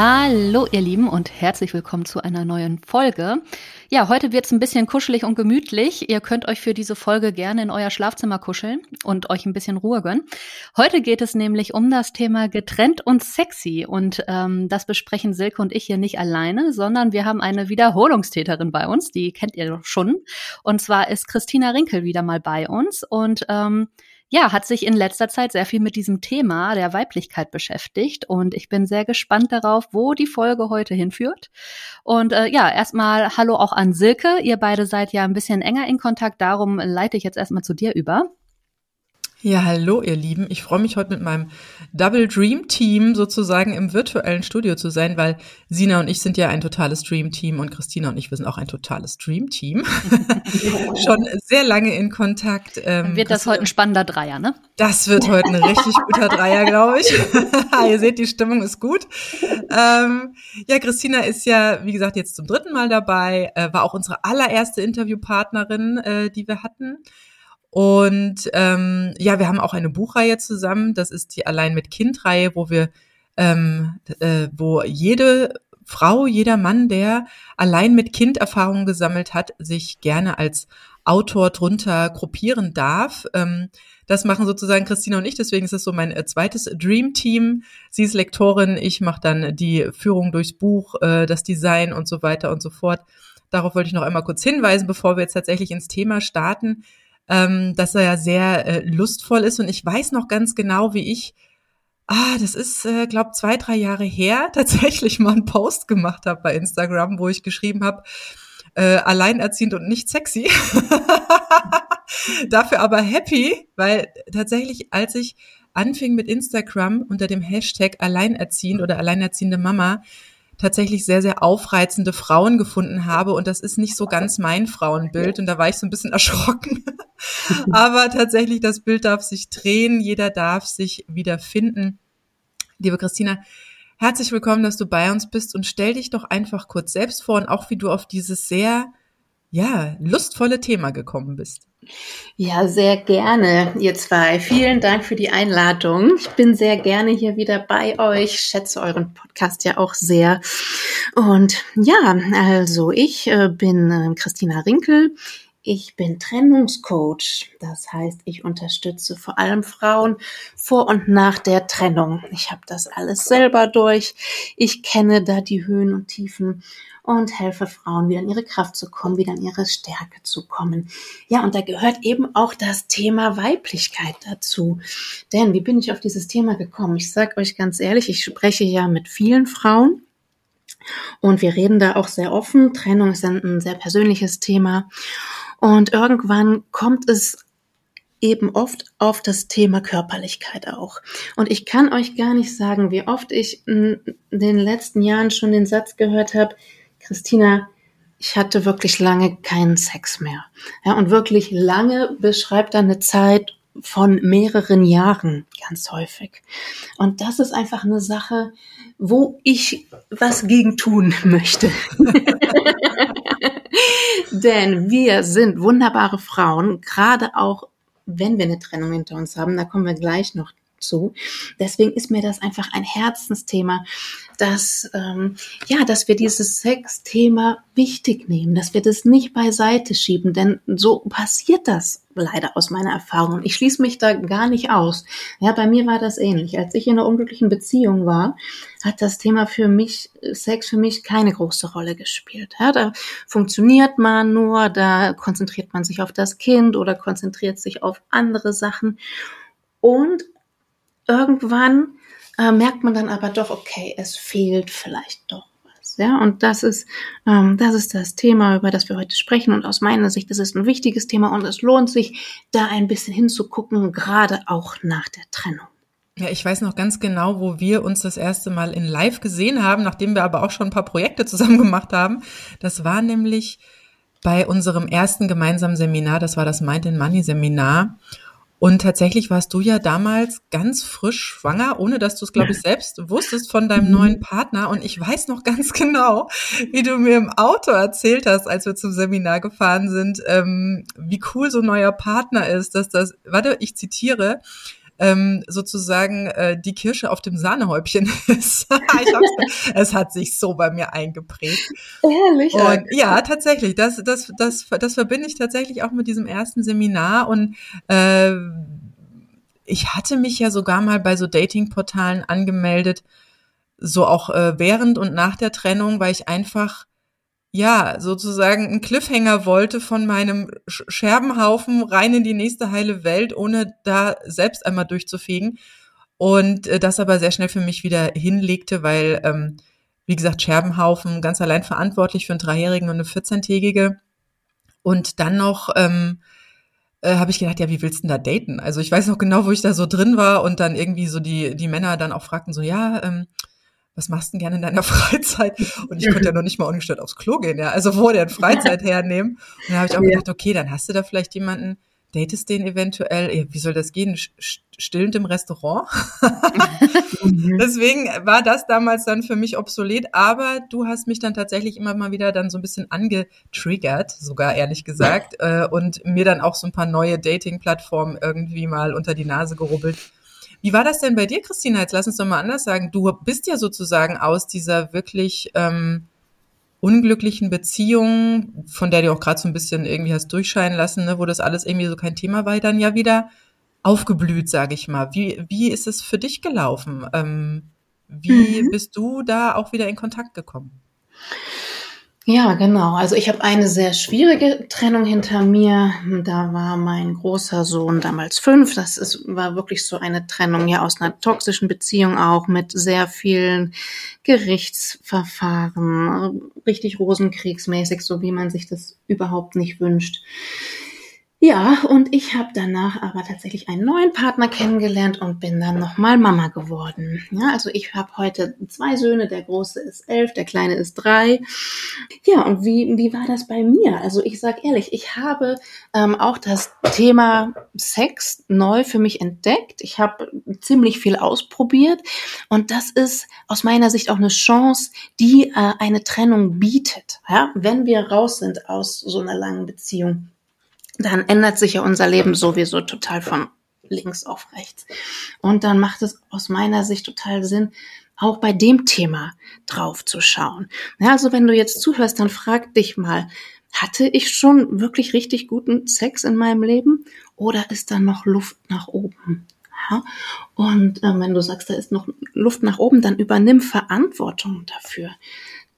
Hallo ihr Lieben und herzlich willkommen zu einer neuen Folge. Ja, heute wird es ein bisschen kuschelig und gemütlich. Ihr könnt euch für diese Folge gerne in euer Schlafzimmer kuscheln und euch ein bisschen Ruhe gönnen. Heute geht es nämlich um das Thema getrennt und sexy. Und ähm, das besprechen Silke und ich hier nicht alleine, sondern wir haben eine Wiederholungstäterin bei uns, die kennt ihr doch schon. Und zwar ist Christina Rinkel wieder mal bei uns. Und ähm, ja, hat sich in letzter Zeit sehr viel mit diesem Thema der Weiblichkeit beschäftigt und ich bin sehr gespannt darauf, wo die Folge heute hinführt. Und äh, ja, erstmal Hallo auch an Silke. Ihr beide seid ja ein bisschen enger in Kontakt, darum leite ich jetzt erstmal zu dir über. Ja, hallo ihr Lieben. Ich freue mich heute mit meinem Double Dream Team sozusagen im virtuellen Studio zu sein, weil Sina und ich sind ja ein totales Dream Team und Christina und ich, wir sind auch ein totales Dream Team. Schon sehr lange in Kontakt. Ähm, wird das heute ein spannender Dreier, ne? Das wird heute ein richtig guter Dreier, glaube ich. ihr seht, die Stimmung ist gut. Ähm, ja, Christina ist ja, wie gesagt, jetzt zum dritten Mal dabei, äh, war auch unsere allererste Interviewpartnerin, äh, die wir hatten. Und ähm, ja, wir haben auch eine Buchreihe zusammen. Das ist die Allein mit Kind-Reihe, wo wir, ähm, äh, wo jede Frau, jeder Mann, der allein mit Kind Erfahrungen gesammelt hat, sich gerne als Autor drunter gruppieren darf. Ähm, das machen sozusagen Christina und ich, deswegen ist es so mein äh, zweites Dream Team. Sie ist Lektorin, ich mache dann die Führung durchs Buch, äh, das Design und so weiter und so fort. Darauf wollte ich noch einmal kurz hinweisen, bevor wir jetzt tatsächlich ins Thema starten ähm, dass er ja sehr äh, lustvoll ist. Und ich weiß noch ganz genau, wie ich, ah, das ist, äh, glaube zwei, drei Jahre her, tatsächlich mal einen Post gemacht habe bei Instagram, wo ich geschrieben habe, äh, alleinerziehend und nicht sexy. Dafür aber happy, weil tatsächlich, als ich anfing mit Instagram unter dem Hashtag alleinerziehend oder alleinerziehende Mama, tatsächlich sehr, sehr aufreizende Frauen gefunden habe. Und das ist nicht so ganz mein Frauenbild. Und da war ich so ein bisschen erschrocken. Aber tatsächlich, das Bild darf sich drehen. Jeder darf sich wieder finden. Liebe Christina, herzlich willkommen, dass du bei uns bist und stell dich doch einfach kurz selbst vor und auch wie du auf dieses sehr ja, lustvolle Thema gekommen bist. Ja, sehr gerne, ihr zwei. Vielen Dank für die Einladung. Ich bin sehr gerne hier wieder bei euch, schätze euren Podcast ja auch sehr. Und ja, also ich äh, bin äh, Christina Rinkel. Ich bin Trennungscoach. Das heißt, ich unterstütze vor allem Frauen vor und nach der Trennung. Ich habe das alles selber durch. Ich kenne da die Höhen und Tiefen und helfe Frauen wieder in ihre Kraft zu kommen, wieder in ihre Stärke zu kommen. Ja, und da gehört eben auch das Thema Weiblichkeit dazu. Denn wie bin ich auf dieses Thema gekommen? Ich sage euch ganz ehrlich, ich spreche ja mit vielen Frauen und wir reden da auch sehr offen. Trennung ist ein, sehr persönliches Thema. Und irgendwann kommt es eben oft auf das Thema Körperlichkeit auch. Und ich kann euch gar nicht sagen, wie oft ich in den letzten Jahren schon den Satz gehört habe, Christina, ich hatte wirklich lange keinen Sex mehr. Ja, und wirklich lange beschreibt eine Zeit von mehreren Jahren ganz häufig. Und das ist einfach eine Sache, wo ich was gegen tun möchte. Denn wir sind wunderbare Frauen, gerade auch wenn wir eine Trennung hinter uns haben, da kommen wir gleich noch zu. Deswegen ist mir das einfach ein Herzensthema, dass ähm, ja, dass wir dieses Sexthema wichtig nehmen, dass wir das nicht beiseite schieben, denn so passiert das leider aus meiner Erfahrung. Ich schließe mich da gar nicht aus. Ja, bei mir war das ähnlich. Als ich in einer unglücklichen Beziehung war, hat das Thema für mich, Sex für mich keine große Rolle gespielt. Ja, da funktioniert man nur, da konzentriert man sich auf das Kind oder konzentriert sich auf andere Sachen. Und irgendwann äh, merkt man dann aber doch, okay, es fehlt vielleicht doch was. Ja, und das ist, ähm, das ist das Thema, über das wir heute sprechen. Und aus meiner Sicht ist es ein wichtiges Thema und es lohnt sich, da ein bisschen hinzugucken, gerade auch nach der Trennung. Ja, ich weiß noch ganz genau, wo wir uns das erste Mal in Live gesehen haben, nachdem wir aber auch schon ein paar Projekte zusammen gemacht haben. Das war nämlich bei unserem ersten gemeinsamen Seminar, das war das Mind in Money Seminar. Und tatsächlich warst du ja damals ganz frisch schwanger, ohne dass du es, glaube ich, selbst wusstest von deinem mhm. neuen Partner. Und ich weiß noch ganz genau, wie du mir im Auto erzählt hast, als wir zum Seminar gefahren sind, ähm, wie cool so ein neuer Partner ist, dass das, warte, ich zitiere, ähm, sozusagen äh, die Kirsche auf dem Sahnehäubchen ist. es hat sich so bei mir eingeprägt. Ehrlich? Und ja, tatsächlich. Das, das, das, das verbinde ich tatsächlich auch mit diesem ersten Seminar und äh, ich hatte mich ja sogar mal bei so Datingportalen angemeldet, so auch äh, während und nach der Trennung, weil ich einfach ja, sozusagen einen Cliffhanger wollte von meinem Scherbenhaufen rein in die nächste heile Welt, ohne da selbst einmal durchzufegen. Und äh, das aber sehr schnell für mich wieder hinlegte, weil, ähm, wie gesagt, Scherbenhaufen ganz allein verantwortlich für einen Dreijährigen und eine 14-Tägige. Und dann noch ähm, äh, habe ich gedacht, ja, wie willst du denn da daten? Also ich weiß noch genau, wo ich da so drin war und dann irgendwie so die, die Männer dann auch fragten so, ja, ähm, was machst du denn gerne in deiner Freizeit? Und ich konnte ja noch nicht mal ungestört aufs Klo gehen, ja. Also wo denn Freizeit hernehmen? Und da habe ich auch ja. gedacht, okay, dann hast du da vielleicht jemanden, datest den eventuell, ja, wie soll das gehen? Stillend im Restaurant? Mhm. Deswegen war das damals dann für mich obsolet, aber du hast mich dann tatsächlich immer mal wieder dann so ein bisschen angetriggert, sogar ehrlich gesagt, äh, und mir dann auch so ein paar neue Dating-Plattformen irgendwie mal unter die Nase gerubbelt wie war das denn bei dir, Christina? Jetzt lass uns doch mal anders sagen. Du bist ja sozusagen aus dieser wirklich ähm, unglücklichen Beziehung, von der du auch gerade so ein bisschen irgendwie hast durchscheinen lassen, ne, wo das alles irgendwie so kein Thema war, dann ja wieder aufgeblüht, sage ich mal. Wie, wie ist es für dich gelaufen? Ähm, wie mhm. bist du da auch wieder in Kontakt gekommen? Ja, genau. Also ich habe eine sehr schwierige Trennung hinter mir. Da war mein großer Sohn damals fünf. Das ist, war wirklich so eine Trennung ja aus einer toxischen Beziehung auch mit sehr vielen Gerichtsverfahren, richtig rosenkriegsmäßig, so wie man sich das überhaupt nicht wünscht. Ja, und ich habe danach aber tatsächlich einen neuen Partner kennengelernt und bin dann nochmal Mama geworden. Ja, also ich habe heute zwei Söhne, der große ist elf, der kleine ist drei. Ja, und wie, wie war das bei mir? Also ich sag ehrlich, ich habe ähm, auch das Thema Sex neu für mich entdeckt. Ich habe ziemlich viel ausprobiert und das ist aus meiner Sicht auch eine Chance, die äh, eine Trennung bietet. Ja, wenn wir raus sind aus so einer langen Beziehung dann ändert sich ja unser Leben sowieso total von links auf rechts. Und dann macht es aus meiner Sicht total Sinn, auch bei dem Thema drauf zu schauen. Ja, also wenn du jetzt zuhörst, dann frag dich mal, hatte ich schon wirklich richtig guten Sex in meinem Leben oder ist da noch Luft nach oben? Ja? Und äh, wenn du sagst, da ist noch Luft nach oben, dann übernimm Verantwortung dafür.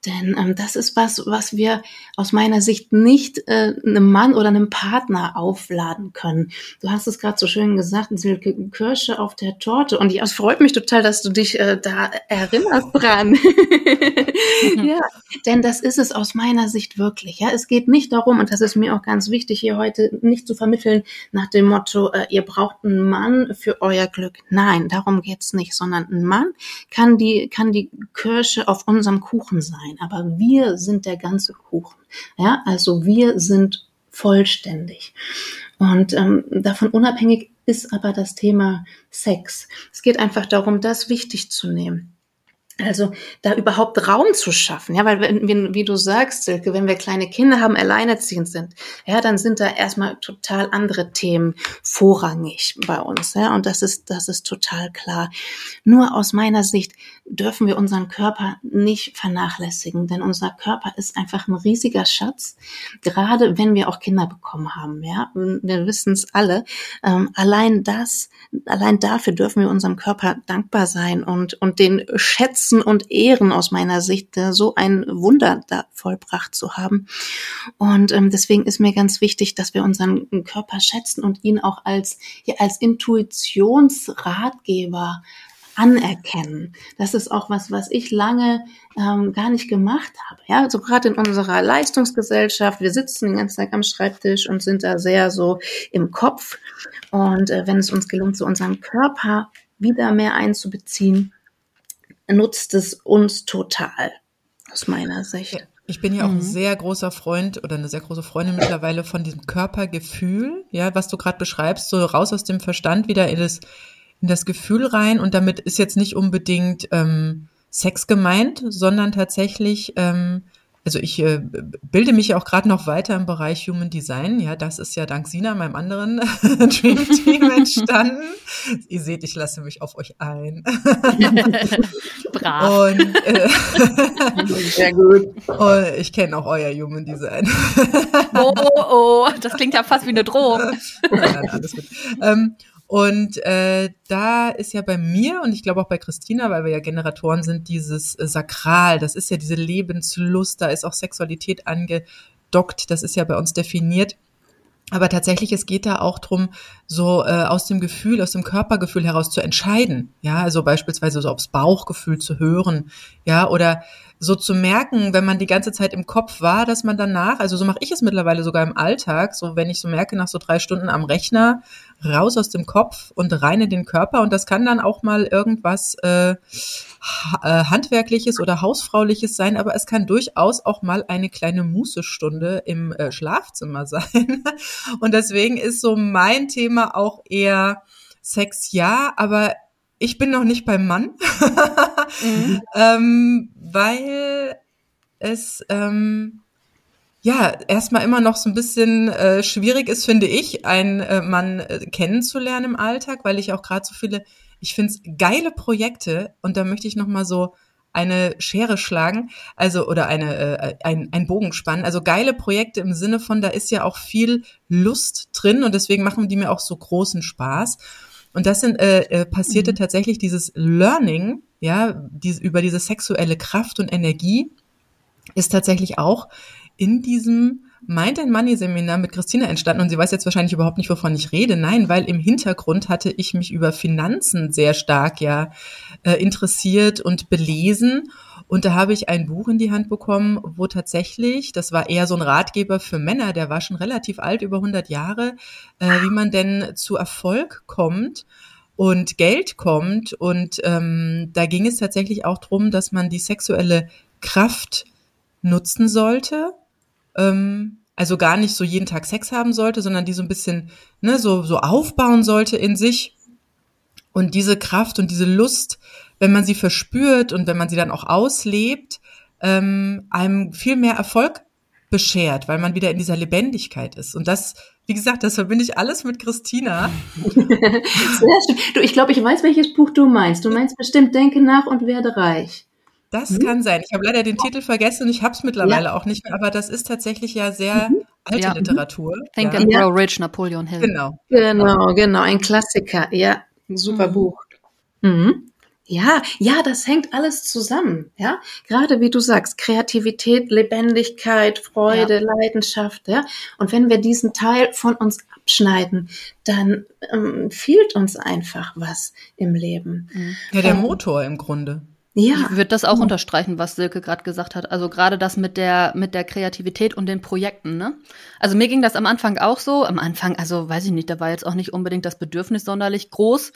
Denn ähm, das ist was, was wir aus meiner Sicht nicht äh, einem Mann oder einem Partner aufladen können. Du hast es gerade so schön gesagt, Silke Kirsche auf der Torte. Und es freut mich total, dass du dich äh, da erinnerst dran. ja, denn das ist es aus meiner Sicht wirklich. Ja, es geht nicht darum, und das ist mir auch ganz wichtig hier heute nicht zu vermitteln nach dem Motto, äh, ihr braucht einen Mann für euer Glück. Nein, darum geht's nicht, sondern ein Mann kann die kann die Kirsche auf unserem Kuchen sein sein, aber wir sind der ganze Kuchen. Ja, also wir sind vollständig. Und ähm, davon unabhängig ist aber das Thema Sex. Es geht einfach darum, das wichtig zu nehmen. Also da überhaupt Raum zu schaffen, ja, weil wenn, wie du sagst, Silke, wenn wir kleine Kinder haben, alleinerziehend sind, ja, dann sind da erstmal total andere Themen vorrangig bei uns, ja, und das ist das ist total klar. Nur aus meiner Sicht dürfen wir unseren Körper nicht vernachlässigen, denn unser Körper ist einfach ein riesiger Schatz, gerade wenn wir auch Kinder bekommen haben, ja, wir wissen es alle. Ähm, allein das, allein dafür dürfen wir unserem Körper dankbar sein und und den schätzen schätzen und ehren aus meiner Sicht, so ein Wunder da vollbracht zu haben. Und ähm, deswegen ist mir ganz wichtig, dass wir unseren Körper schätzen und ihn auch als, ja, als Intuitionsratgeber anerkennen. Das ist auch was, was ich lange ähm, gar nicht gemacht habe. Ja, also gerade in unserer Leistungsgesellschaft, wir sitzen den ganzen Tag am Schreibtisch und sind da sehr so im Kopf. Und äh, wenn es uns gelingt, so unseren Körper wieder mehr einzubeziehen, nutzt es uns total. aus meiner Sicht. Ich bin ja auch mhm. ein sehr großer Freund oder eine sehr große Freundin mittlerweile von diesem Körpergefühl, ja, was du gerade beschreibst, so raus aus dem Verstand wieder in das, in das Gefühl rein. Und damit ist jetzt nicht unbedingt ähm, Sex gemeint, sondern tatsächlich ähm, also ich äh, bilde mich ja auch gerade noch weiter im Bereich Human Design. Ja, das ist ja dank Sina, meinem anderen Dream Team, entstanden. Ihr seht, ich lasse mich auf euch ein. Brav. Und, äh, Sehr gut. Und ich kenne auch euer Human Design. oh, oh, oh, das klingt ja fast wie eine Drohung. nein, nein, alles gut. Ähm, und äh, da ist ja bei mir und ich glaube auch bei Christina, weil wir ja Generatoren sind, dieses äh, Sakral, das ist ja diese Lebenslust, da ist auch Sexualität angedockt, das ist ja bei uns definiert. Aber tatsächlich, es geht da auch drum, so äh, aus dem Gefühl, aus dem Körpergefühl heraus zu entscheiden. Ja, also beispielsweise so aufs Bauchgefühl zu hören, ja, oder so zu merken, wenn man die ganze Zeit im Kopf war, dass man danach, also so mache ich es mittlerweile sogar im Alltag, so wenn ich so merke, nach so drei Stunden am Rechner, raus aus dem Kopf und rein in den Körper. Und das kann dann auch mal irgendwas äh, äh, Handwerkliches oder Hausfrauliches sein, aber es kann durchaus auch mal eine kleine Mußestunde im äh, Schlafzimmer sein. Und deswegen ist so mein Thema auch eher Sex ja, aber ich bin noch nicht beim Mann, mhm. ähm, weil es ähm, ja erstmal immer noch so ein bisschen äh, schwierig ist, finde ich, einen äh, Mann äh, kennenzulernen im Alltag, weil ich auch gerade so viele, ich finde es geile Projekte und da möchte ich noch mal so eine Schere schlagen, also oder eine äh, ein, ein Bogen spannen. Also geile Projekte im Sinne von, da ist ja auch viel Lust drin und deswegen machen die mir auch so großen Spaß. Und das sind, äh, äh, passierte mhm. tatsächlich dieses Learning, ja, die, über diese sexuelle Kraft und Energie ist tatsächlich auch in diesem Mind and Money Seminar mit Christina entstanden und sie weiß jetzt wahrscheinlich überhaupt nicht, wovon ich rede. Nein, weil im Hintergrund hatte ich mich über Finanzen sehr stark ja äh, interessiert und belesen und da habe ich ein Buch in die Hand bekommen, wo tatsächlich, das war eher so ein Ratgeber für Männer, der war schon relativ alt, über 100 Jahre, äh, wie man denn zu Erfolg kommt und Geld kommt. Und ähm, da ging es tatsächlich auch drum, dass man die sexuelle Kraft nutzen sollte. Ähm, also gar nicht so jeden Tag Sex haben sollte, sondern die so ein bisschen ne, so, so aufbauen sollte in sich. Und diese Kraft und diese Lust wenn man sie verspürt und wenn man sie dann auch auslebt, ähm, einem viel mehr Erfolg beschert, weil man wieder in dieser Lebendigkeit ist. Und das, wie gesagt, das verbinde ich alles mit Christina. Du, ich glaube, ich weiß, welches Buch du meinst. Du meinst bestimmt Denke nach und werde reich. Das mhm. kann sein. Ich habe leider den Titel vergessen und ich habe es mittlerweile ja. auch nicht mehr, aber das ist tatsächlich ja sehr mhm. alte ja. Literatur. Think ja. and Grow Rich, Napoleon Hill. Genau. Genau, genau, ein Klassiker. Ja, ein super mhm. Buch. Mhm. Ja, ja, das hängt alles zusammen, ja. Gerade wie du sagst, Kreativität, Lebendigkeit, Freude, ja. Leidenschaft, ja. Und wenn wir diesen Teil von uns abschneiden, dann ähm, fehlt uns einfach was im Leben. Mhm. Ja, der ähm, Motor im Grunde. Ja. Ich würde das auch ja. unterstreichen, was Silke gerade gesagt hat. Also gerade das mit der mit der Kreativität und den Projekten. Ne? Also mir ging das am Anfang auch so. Am Anfang, also weiß ich nicht, da war jetzt auch nicht unbedingt das Bedürfnis sonderlich groß.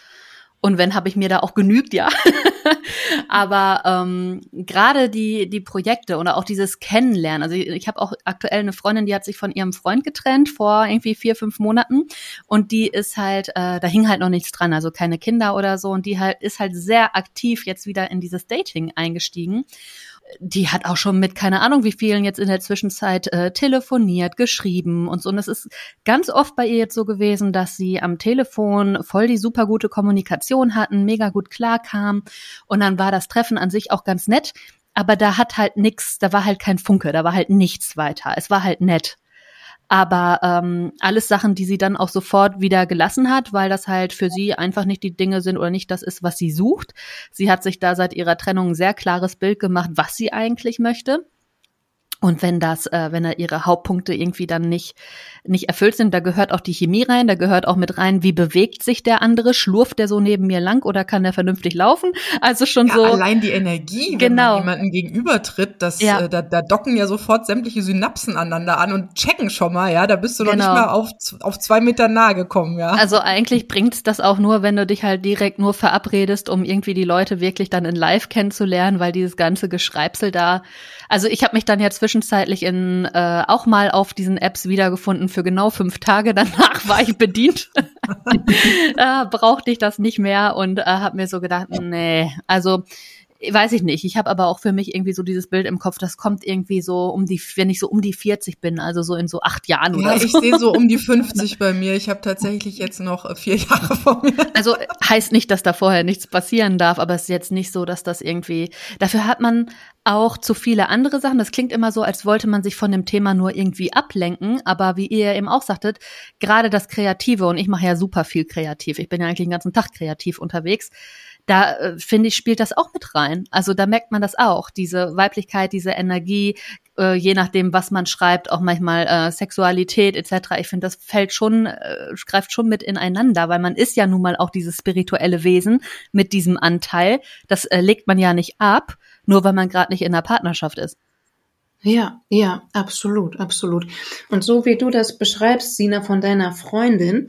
Und wenn, habe ich mir da auch genügt, ja. Aber ähm, gerade die, die Projekte oder auch dieses Kennenlernen. Also ich, ich habe auch aktuell eine Freundin, die hat sich von ihrem Freund getrennt vor irgendwie vier, fünf Monaten. Und die ist halt, äh, da hing halt noch nichts dran, also keine Kinder oder so. Und die halt ist halt sehr aktiv jetzt wieder in dieses Dating eingestiegen die hat auch schon mit keine Ahnung wie vielen jetzt in der Zwischenzeit äh, telefoniert, geschrieben und so. Und es ist ganz oft bei ihr jetzt so gewesen, dass sie am Telefon voll die super gute Kommunikation hatten, mega gut klarkam. Und dann war das Treffen an sich auch ganz nett. Aber da hat halt nix, da war halt kein Funke, da war halt nichts weiter. Es war halt nett. Aber ähm, alles Sachen, die sie dann auch sofort wieder gelassen hat, weil das halt für sie einfach nicht die Dinge sind oder nicht das ist, was sie sucht. Sie hat sich da seit ihrer Trennung ein sehr klares Bild gemacht, was sie eigentlich möchte. Und wenn das, äh, wenn da ihre Hauptpunkte irgendwie dann nicht, nicht erfüllt sind, da gehört auch die Chemie rein, da gehört auch mit rein, wie bewegt sich der andere, schlurft der so neben mir lang oder kann der vernünftig laufen? Also schon ja, so. Allein die Energie, wenn genau. man jemanden gegenübertritt, das, ja. äh, da, da docken ja sofort sämtliche Synapsen aneinander an und checken schon mal, ja, da bist du noch genau. nicht mal auf, auf zwei Meter nahe gekommen, ja. Also eigentlich bringt das auch nur, wenn du dich halt direkt nur verabredest, um irgendwie die Leute wirklich dann in live kennenzulernen, weil dieses ganze Geschreibsel da, also ich habe mich dann ja zwischenzeitlich in äh, auch mal auf diesen Apps wiedergefunden für genau fünf Tage. Danach war ich bedient. äh, brauchte ich das nicht mehr und äh, habe mir so gedacht, nee, also weiß ich nicht. Ich habe aber auch für mich irgendwie so dieses Bild im Kopf, das kommt irgendwie so um die, wenn ich so um die 40 bin, also so in so acht Jahren oder ja, so. ich sehe so um die 50 bei mir. Ich habe tatsächlich jetzt noch äh, vier Jahre vor mir. Also heißt nicht, dass da vorher nichts passieren darf, aber es ist jetzt nicht so, dass das irgendwie, dafür hat man auch zu viele andere Sachen. Das klingt immer so, als wollte man sich von dem Thema nur irgendwie ablenken. Aber wie ihr eben auch sagtet, gerade das Kreative, und ich mache ja super viel kreativ. Ich bin ja eigentlich den ganzen Tag kreativ unterwegs da äh, finde ich, spielt das auch mit rein. Also da merkt man das auch, diese Weiblichkeit, diese Energie, äh, je nachdem, was man schreibt, auch manchmal äh, Sexualität etc. Ich finde, das fällt schon, äh, greift schon mit ineinander, weil man ist ja nun mal auch dieses spirituelle Wesen mit diesem Anteil. Das äh, legt man ja nicht ab, nur weil man gerade nicht in einer Partnerschaft ist. Ja, ja, absolut, absolut. Und so wie du das beschreibst, Sina, von deiner Freundin,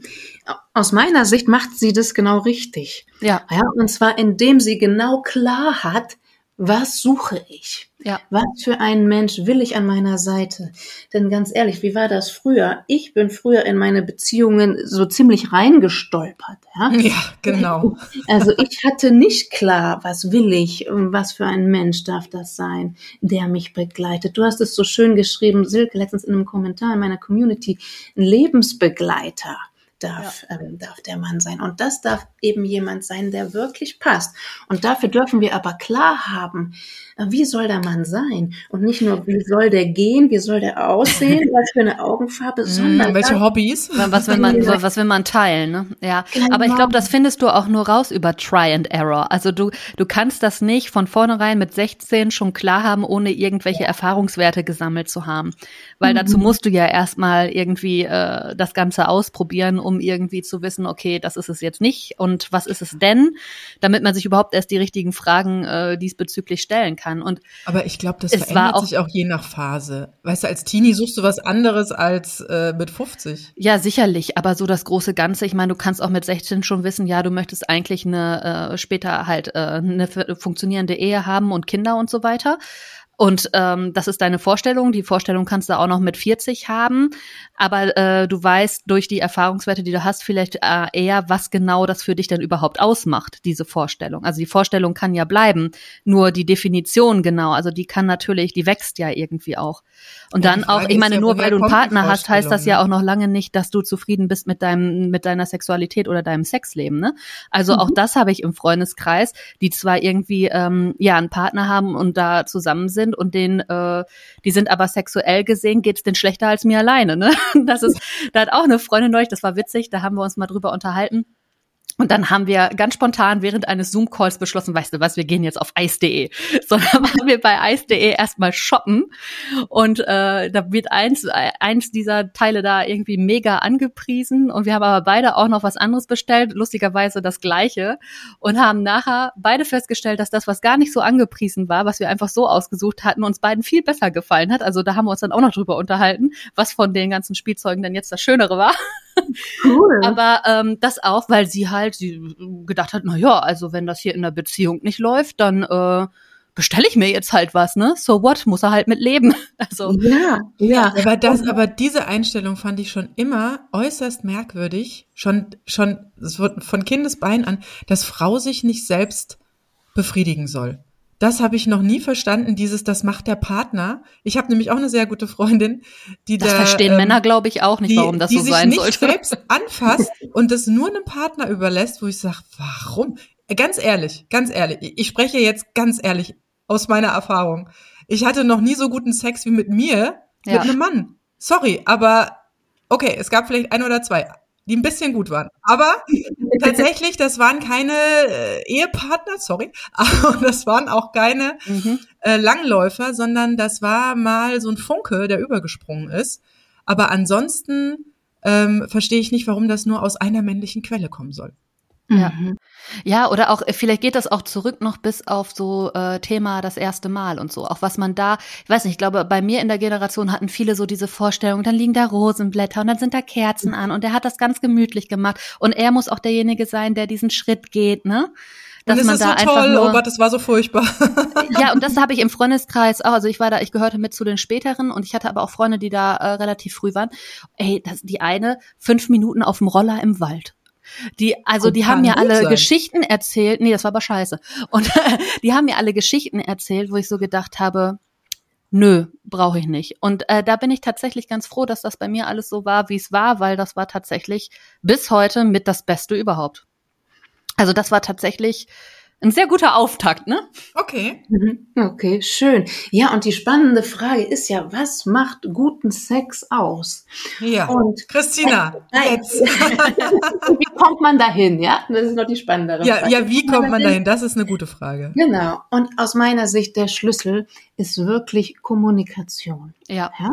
aus meiner Sicht macht sie das genau richtig. Ja. Ja, und zwar indem sie genau klar hat, was suche ich? Ja. Was für einen Mensch will ich an meiner Seite? Denn ganz ehrlich, wie war das früher? Ich bin früher in meine Beziehungen so ziemlich reingestolpert. Ja, ja genau. Also ich hatte nicht klar, was will ich was für ein Mensch darf das sein, der mich begleitet. Du hast es so schön geschrieben, Silke, letztens in einem Kommentar in meiner Community, ein Lebensbegleiter darf, ja. ähm, darf der Mann sein. Und das darf eben jemand sein, der wirklich passt. Und dafür dürfen wir aber klar haben, äh, wie soll der Mann sein? Und nicht nur, wie soll der gehen, wie soll der aussehen, was für eine Augenfarbe, mm, sondern welche Hobbys? Was will man, was will man teilen, ne? Ja. Genau. Aber ich glaube, das findest du auch nur raus über Try and Error. Also du, du kannst das nicht von vornherein mit 16 schon klar haben, ohne irgendwelche Erfahrungswerte gesammelt zu haben. Weil mhm. dazu musst du ja erstmal irgendwie äh, das Ganze ausprobieren, um irgendwie zu wissen, okay, das ist es jetzt nicht und was ist es denn, damit man sich überhaupt erst die richtigen Fragen äh, diesbezüglich stellen kann. Und aber ich glaube, das verändert auch, sich auch je nach Phase. Weißt du, als Teenie suchst du was anderes als äh, mit 50. Ja, sicherlich. Aber so das große Ganze. Ich meine, du kannst auch mit 16 schon wissen, ja, du möchtest eigentlich eine äh, später halt äh, eine funktionierende Ehe haben und Kinder und so weiter. Und ähm, das ist deine Vorstellung. Die Vorstellung kannst du auch noch mit 40 haben. Aber äh, du weißt durch die Erfahrungswerte, die du hast, vielleicht äh, eher, was genau das für dich denn überhaupt ausmacht, diese Vorstellung. Also die Vorstellung kann ja bleiben, nur die Definition genau, also die kann natürlich, die wächst ja irgendwie auch. Und ja, dann auch, ich meine, ja, nur weil du einen Partner hast, heißt das ja ne? auch noch lange nicht, dass du zufrieden bist mit deinem, mit deiner Sexualität oder deinem Sexleben. Ne? Also mhm. auch das habe ich im Freundeskreis, die zwar irgendwie ähm, ja einen Partner haben und da zusammen sind und den, äh, die sind aber sexuell gesehen, geht's denen schlechter als mir alleine. Ne? Das ist, da hat auch eine Freundin neulich, das war witzig, da haben wir uns mal drüber unterhalten und dann haben wir ganz spontan während eines Zoom-Calls beschlossen, weißt du was, wir gehen jetzt auf eis.de. Sondern waren wir bei eis.de erstmal shoppen und äh, da wird eins, eins dieser Teile da irgendwie mega angepriesen und wir haben aber beide auch noch was anderes bestellt, lustigerweise das gleiche und haben nachher beide festgestellt, dass das, was gar nicht so angepriesen war, was wir einfach so ausgesucht hatten, uns beiden viel besser gefallen hat. Also da haben wir uns dann auch noch drüber unterhalten, was von den ganzen Spielzeugen denn jetzt das Schönere war. Cool. Aber ähm, das auch, weil sie halt sie gedacht hat, na ja, also wenn das hier in der Beziehung nicht läuft, dann äh, bestelle ich mir jetzt halt was, ne? So what? Muss er halt mit leben. Also ja, ja. Aber das, aber diese Einstellung fand ich schon immer äußerst merkwürdig, schon schon von Kindesbein an, dass Frau sich nicht selbst befriedigen soll. Das habe ich noch nie verstanden, dieses, das macht der Partner. Ich habe nämlich auch eine sehr gute Freundin, die das da. Das verstehen ähm, Männer, glaube ich, auch nicht, die, warum das so sein sollte. Die sich nicht selbst anfasst und das nur einem Partner überlässt, wo ich sage, warum? Ganz ehrlich, ganz ehrlich, ich spreche jetzt ganz ehrlich aus meiner Erfahrung. Ich hatte noch nie so guten Sex wie mit mir, ja. mit einem Mann. Sorry, aber okay, es gab vielleicht ein oder zwei. Die ein bisschen gut waren. Aber tatsächlich, das waren keine äh, Ehepartner, sorry, aber das waren auch keine mhm. äh, Langläufer, sondern das war mal so ein Funke, der übergesprungen ist. Aber ansonsten ähm, verstehe ich nicht, warum das nur aus einer männlichen Quelle kommen soll. Ja. Mhm. Ja, oder auch, vielleicht geht das auch zurück noch bis auf so äh, Thema das erste Mal und so. Auch was man da, ich weiß nicht, ich glaube, bei mir in der Generation hatten viele so diese Vorstellung, dann liegen da Rosenblätter und dann sind da Kerzen an und er hat das ganz gemütlich gemacht. Und er muss auch derjenige sein, der diesen Schritt geht, ne? Dass und man da so toll, nur, oh Gott, das war so furchtbar. ja, und das habe ich im Freundeskreis auch. Also ich war da, ich gehörte mit zu den späteren und ich hatte aber auch Freunde, die da äh, relativ früh waren. Ey, das, die eine fünf Minuten auf dem Roller im Wald. Die, also die haben mir alle sein. Geschichten erzählt. Nee, das war aber scheiße. Und die haben mir alle Geschichten erzählt, wo ich so gedacht habe, nö, brauche ich nicht. Und äh, da bin ich tatsächlich ganz froh, dass das bei mir alles so war, wie es war, weil das war tatsächlich bis heute mit das Beste überhaupt. Also das war tatsächlich ein sehr guter Auftakt, ne? Okay. Mhm. Okay, schön. Ja, und die spannende Frage ist ja, was macht guten Sex aus? Ja. Und Christina, äh, jetzt. wie kommt man dahin, ja? Das ist noch die spannendere ja, Frage. Ja, wie kommt man dahin? Das ist eine gute Frage. Genau. Und aus meiner Sicht der Schlüssel ist wirklich Kommunikation. Ja. ja.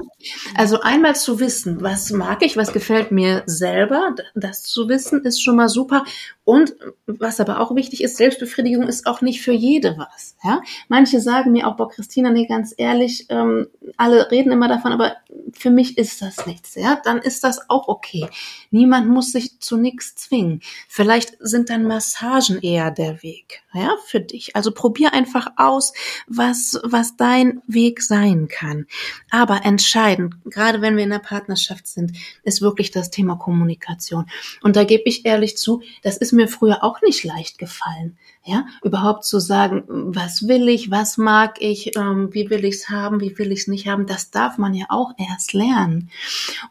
Also einmal zu wissen, was mag ich, was gefällt mir selber, das zu wissen ist schon mal super. Und was aber auch wichtig ist, Selbstbefriedigung ist auch nicht für jede was. Ja. Manche sagen mir auch, boah, Christina, nee, ganz ehrlich, ähm, alle reden immer davon, aber für mich ist das nichts. Ja, dann ist das auch okay. Niemand muss sich zu nichts zwingen. Vielleicht sind dann Massagen eher der Weg. Ja, für dich. Also probier einfach aus, was was dein Weg sein kann. Aber entscheidend, gerade wenn wir in der Partnerschaft sind, ist wirklich das Thema Kommunikation. Und da gebe ich ehrlich zu, das ist mir früher auch nicht leicht gefallen. Ja, überhaupt zu sagen, was will ich, was mag ich, ähm, wie will ich es haben, wie will ich es nicht haben, das darf man ja auch erst lernen.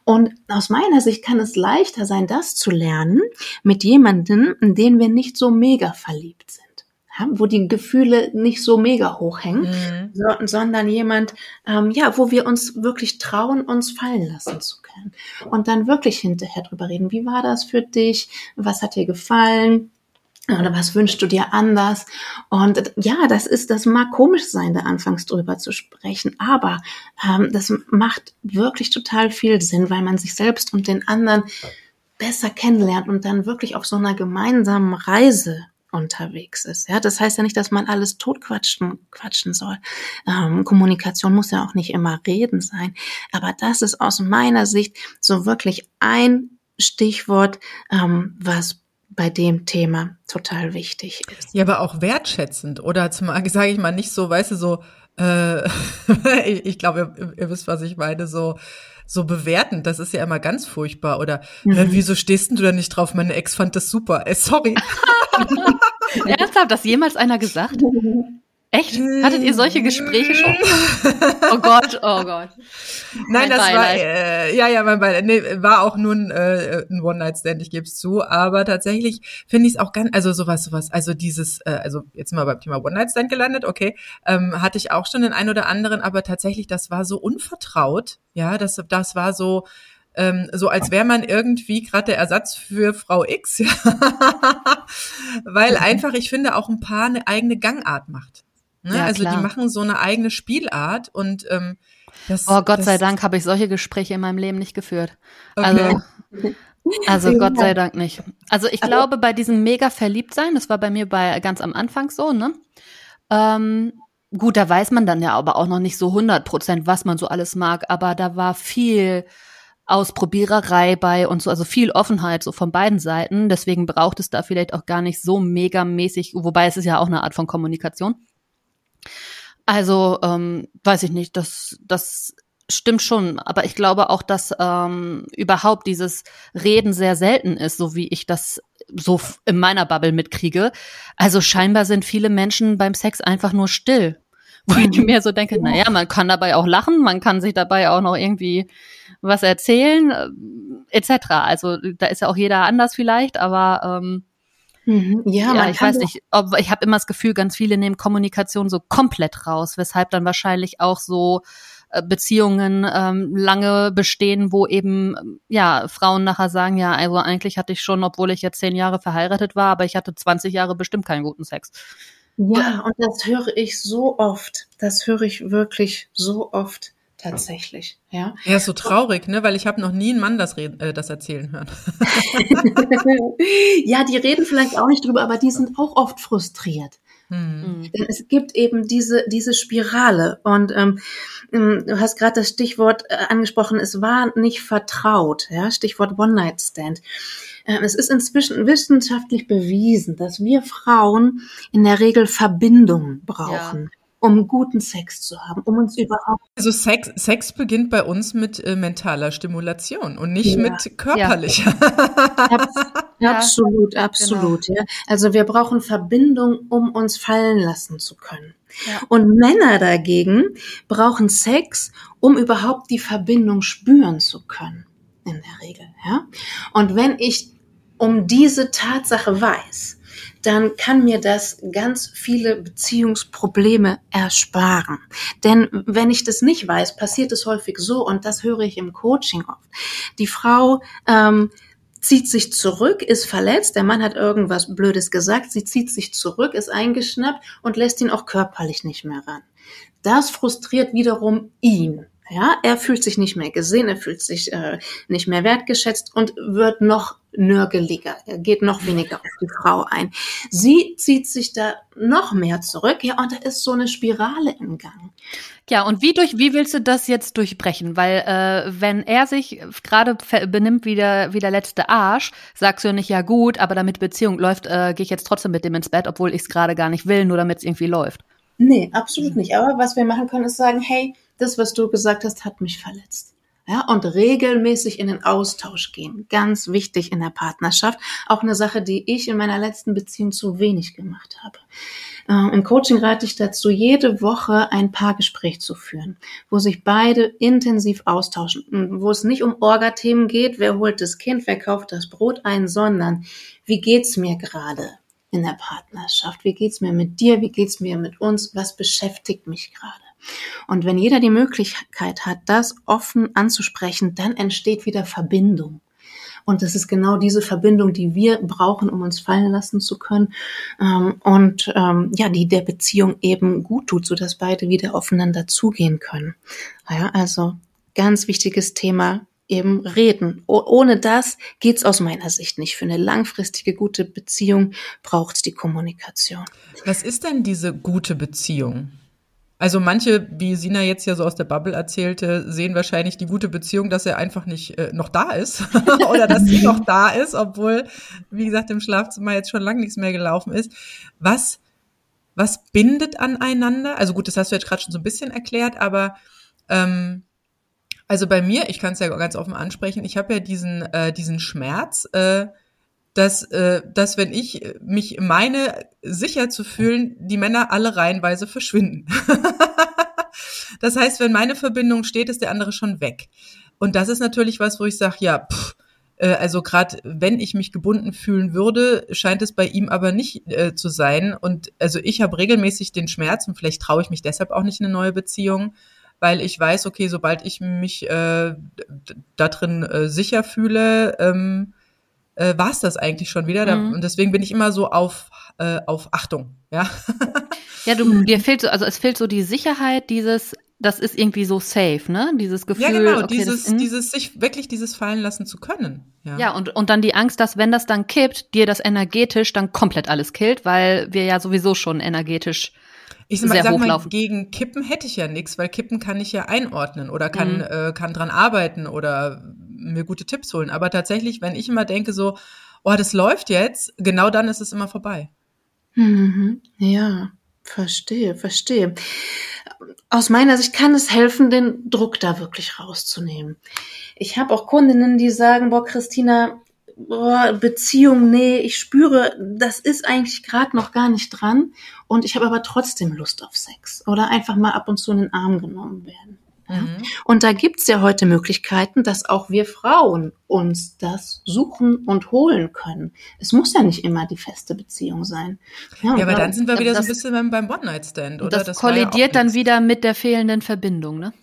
Und aus meiner Sicht kann es leichter sein, das zu lernen mit jemandem, in den wir nicht so mega verliebt sind ja, wo die Gefühle nicht so mega hoch hängen, mhm. so, sondern jemand, ähm, ja, wo wir uns wirklich trauen, uns fallen lassen zu können. Und dann wirklich hinterher drüber reden, wie war das für dich, was hat dir gefallen, oder was wünschst du dir anders? Und ja, das ist, das mag komisch sein, da anfangs drüber zu sprechen, aber ähm, das macht wirklich total viel Sinn, weil man sich selbst und den anderen besser kennenlernt und dann wirklich auf so einer gemeinsamen Reise unterwegs ist. Ja, das heißt ja nicht, dass man alles totquatschen quatschen soll. Ähm, Kommunikation muss ja auch nicht immer reden sein. Aber das ist aus meiner Sicht so wirklich ein Stichwort, ähm, was bei dem Thema total wichtig ist. Ja, aber auch wertschätzend oder zum, sage ich mal, nicht so, weißt du, so, äh, ich, ich glaube, ihr, ihr wisst, was ich meine, so, so bewerten, das ist ja immer ganz furchtbar. Oder mhm. äh, wieso stehst du da nicht drauf? Meine Ex fand das super. Äh, sorry. Ernsthaft, das jemals einer gesagt? Echt? Hattet ihr solche Gespräche schon? oh Gott, oh Gott. Nein, mein das Beileid. war äh, ja ja mein Beileid. Nee, war auch nur ein, äh, ein One Night Stand, ich gebe es zu, aber tatsächlich finde ich es auch ganz also sowas sowas, also dieses äh, also jetzt mal beim Thema One Night Stand gelandet, okay, ähm, hatte ich auch schon den ein oder anderen, aber tatsächlich das war so unvertraut, ja, das das war so ähm, so als wäre man irgendwie gerade der Ersatz für Frau X, ja. weil einfach ich finde auch ein Paar eine eigene Gangart macht. Ne? Ja, also klar. die machen so eine eigene Spielart und ähm, das, Oh Gott das, sei Dank habe ich solche Gespräche in meinem Leben nicht geführt. Okay. Also also Gott sei Dank nicht. Also ich glaube, bei diesem mega Verliebtsein, das war bei mir bei ganz am Anfang so, ne? Ähm, gut, da weiß man dann ja aber auch noch nicht so 100 Prozent, was man so alles mag, aber da war viel Ausprobiererei bei und so, also viel Offenheit so von beiden Seiten. Deswegen braucht es da vielleicht auch gar nicht so megamäßig, wobei es ist ja auch eine Art von Kommunikation. Also, ähm, weiß ich nicht, das, das stimmt schon, aber ich glaube auch, dass ähm, überhaupt dieses Reden sehr selten ist, so wie ich das so in meiner Bubble mitkriege. Also scheinbar sind viele Menschen beim Sex einfach nur still. Wo ich mir so denke, na ja, man kann dabei auch lachen, man kann sich dabei auch noch irgendwie was erzählen, äh, etc. Also da ist ja auch jeder anders vielleicht, aber ähm, Mhm. Ja, ja ich weiß nicht, ob, ich habe immer das Gefühl, ganz viele nehmen Kommunikation so komplett raus, weshalb dann wahrscheinlich auch so äh, Beziehungen ähm, lange bestehen, wo eben ja Frauen nachher sagen, ja, also eigentlich hatte ich schon, obwohl ich jetzt zehn Jahre verheiratet war, aber ich hatte 20 Jahre bestimmt keinen guten Sex. Ja, und das höre ich so oft. Das höre ich wirklich so oft tatsächlich. Ja, ja ist so traurig, ne? Weil ich habe noch nie einen Mann das, äh, das erzählen hören. ja, die reden vielleicht auch nicht drüber, aber die sind auch oft frustriert. Hm. Denn es gibt eben diese, diese Spirale. Und ähm, ähm du hast gerade das Stichwort äh, angesprochen, es war nicht vertraut. Ja? Stichwort One-Night-Stand. Ähm, es ist inzwischen wissenschaftlich bewiesen, dass wir Frauen in der Regel Verbindung brauchen. Ja um guten Sex zu haben, um uns überhaupt. Also Sex, Sex beginnt bei uns mit äh, mentaler Stimulation und nicht ja. mit körperlicher. Ja. absolut, absolut. Genau. Ja. Also wir brauchen Verbindung, um uns fallen lassen zu können. Ja. Und Männer dagegen brauchen Sex, um überhaupt die Verbindung spüren zu können. In der Regel, ja. Und wenn ich um diese Tatsache weiß, dann kann mir das ganz viele Beziehungsprobleme ersparen. Denn wenn ich das nicht weiß, passiert es häufig so, und das höre ich im Coaching oft. Die Frau ähm, zieht sich zurück, ist verletzt, der Mann hat irgendwas Blödes gesagt, sie zieht sich zurück, ist eingeschnappt und lässt ihn auch körperlich nicht mehr ran. Das frustriert wiederum ihn. Ja, er fühlt sich nicht mehr gesehen, er fühlt sich äh, nicht mehr wertgeschätzt und wird noch nörgeliger. Er geht noch weniger auf die Frau ein. Sie zieht sich da noch mehr zurück. Ja, und da ist so eine Spirale im Gang. Ja, und wie durch, wie willst du das jetzt durchbrechen? Weil äh, wenn er sich gerade benimmt wie der, wie der letzte Arsch, sagst du nicht, ja gut, aber damit Beziehung läuft, äh, gehe ich jetzt trotzdem mit dem ins Bett, obwohl ich es gerade gar nicht will, nur damit es irgendwie läuft. Nee, absolut nicht. Aber was wir machen können, ist sagen, hey, das, was du gesagt hast, hat mich verletzt. Ja, und regelmäßig in den Austausch gehen. Ganz wichtig in der Partnerschaft. Auch eine Sache, die ich in meiner letzten Beziehung zu wenig gemacht habe. Äh, Im Coaching rate ich dazu, jede Woche ein Paargespräch zu führen, wo sich beide intensiv austauschen, wo es nicht um Orga-Themen geht, wer holt das Kind, wer kauft das Brot ein, sondern wie geht's mir gerade? in der Partnerschaft? Wie geht's mir mit dir? Wie geht's mir mit uns? Was beschäftigt mich gerade? Und wenn jeder die Möglichkeit hat, das offen anzusprechen, dann entsteht wieder Verbindung. Und das ist genau diese Verbindung, die wir brauchen, um uns fallen lassen zu können. Ähm, und ähm, ja, die der Beziehung eben gut tut, sodass beide wieder aufeinander zugehen können. Ja, also ganz wichtiges Thema, eben reden. ohne das geht's aus meiner Sicht nicht. Für eine langfristige gute Beziehung braucht's die Kommunikation. Was ist denn diese gute Beziehung? Also manche, wie Sina jetzt ja so aus der Bubble erzählte, sehen wahrscheinlich die gute Beziehung, dass er einfach nicht äh, noch da ist oder dass sie noch da ist, obwohl, wie gesagt, im Schlafzimmer jetzt schon lange nichts mehr gelaufen ist. Was, was bindet aneinander? Also gut, das hast du jetzt gerade schon so ein bisschen erklärt, aber ähm, also bei mir, ich kann es ja ganz offen ansprechen, ich habe ja diesen, äh, diesen Schmerz, äh, dass, äh, dass wenn ich mich meine, sicher zu fühlen, die Männer alle reihenweise verschwinden. das heißt, wenn meine Verbindung steht, ist der andere schon weg. Und das ist natürlich was, wo ich sage, ja, pff, äh, also gerade wenn ich mich gebunden fühlen würde, scheint es bei ihm aber nicht äh, zu sein. Und also ich habe regelmäßig den Schmerz und vielleicht traue ich mich deshalb auch nicht in eine neue Beziehung, weil ich weiß, okay, sobald ich mich äh, da drin äh, sicher fühle, ähm, äh, war es das eigentlich schon wieder. Da, mhm. Und deswegen bin ich immer so auf, äh, auf Achtung, ja. ja, du, dir fehlt so, also es fehlt so die Sicherheit, dieses, das ist irgendwie so safe, ne? Dieses Gefühl. Ja, genau, okay, dieses, das, dieses, sich wirklich dieses fallen lassen zu können. Ja. ja, und, und dann die Angst, dass wenn das dann kippt, dir das energetisch dann komplett alles killt, weil wir ja sowieso schon energetisch ich sag, sag mal, gegen Kippen hätte ich ja nichts, weil Kippen kann ich ja einordnen oder kann, mhm. äh, kann dran arbeiten oder mir gute Tipps holen. Aber tatsächlich, wenn ich immer denke so, oh, das läuft jetzt, genau dann ist es immer vorbei. Mhm. Ja, verstehe, verstehe. Aus meiner Sicht kann es helfen, den Druck da wirklich rauszunehmen. Ich habe auch Kundinnen, die sagen, boah, Christina, boah, Beziehung, nee, ich spüre, das ist eigentlich gerade noch gar nicht dran und ich habe aber trotzdem Lust auf Sex oder einfach mal ab und zu in den Arm genommen werden. Ja? Mhm. Und da gibt's ja heute Möglichkeiten, dass auch wir Frauen uns das suchen und holen können. Es muss ja nicht immer die feste Beziehung sein. Ja, ja aber dann sind wir wieder das, so ein bisschen beim, beim One-Night-Stand, oder? Das, das kollidiert ja dann wieder mit der fehlenden Verbindung, ne?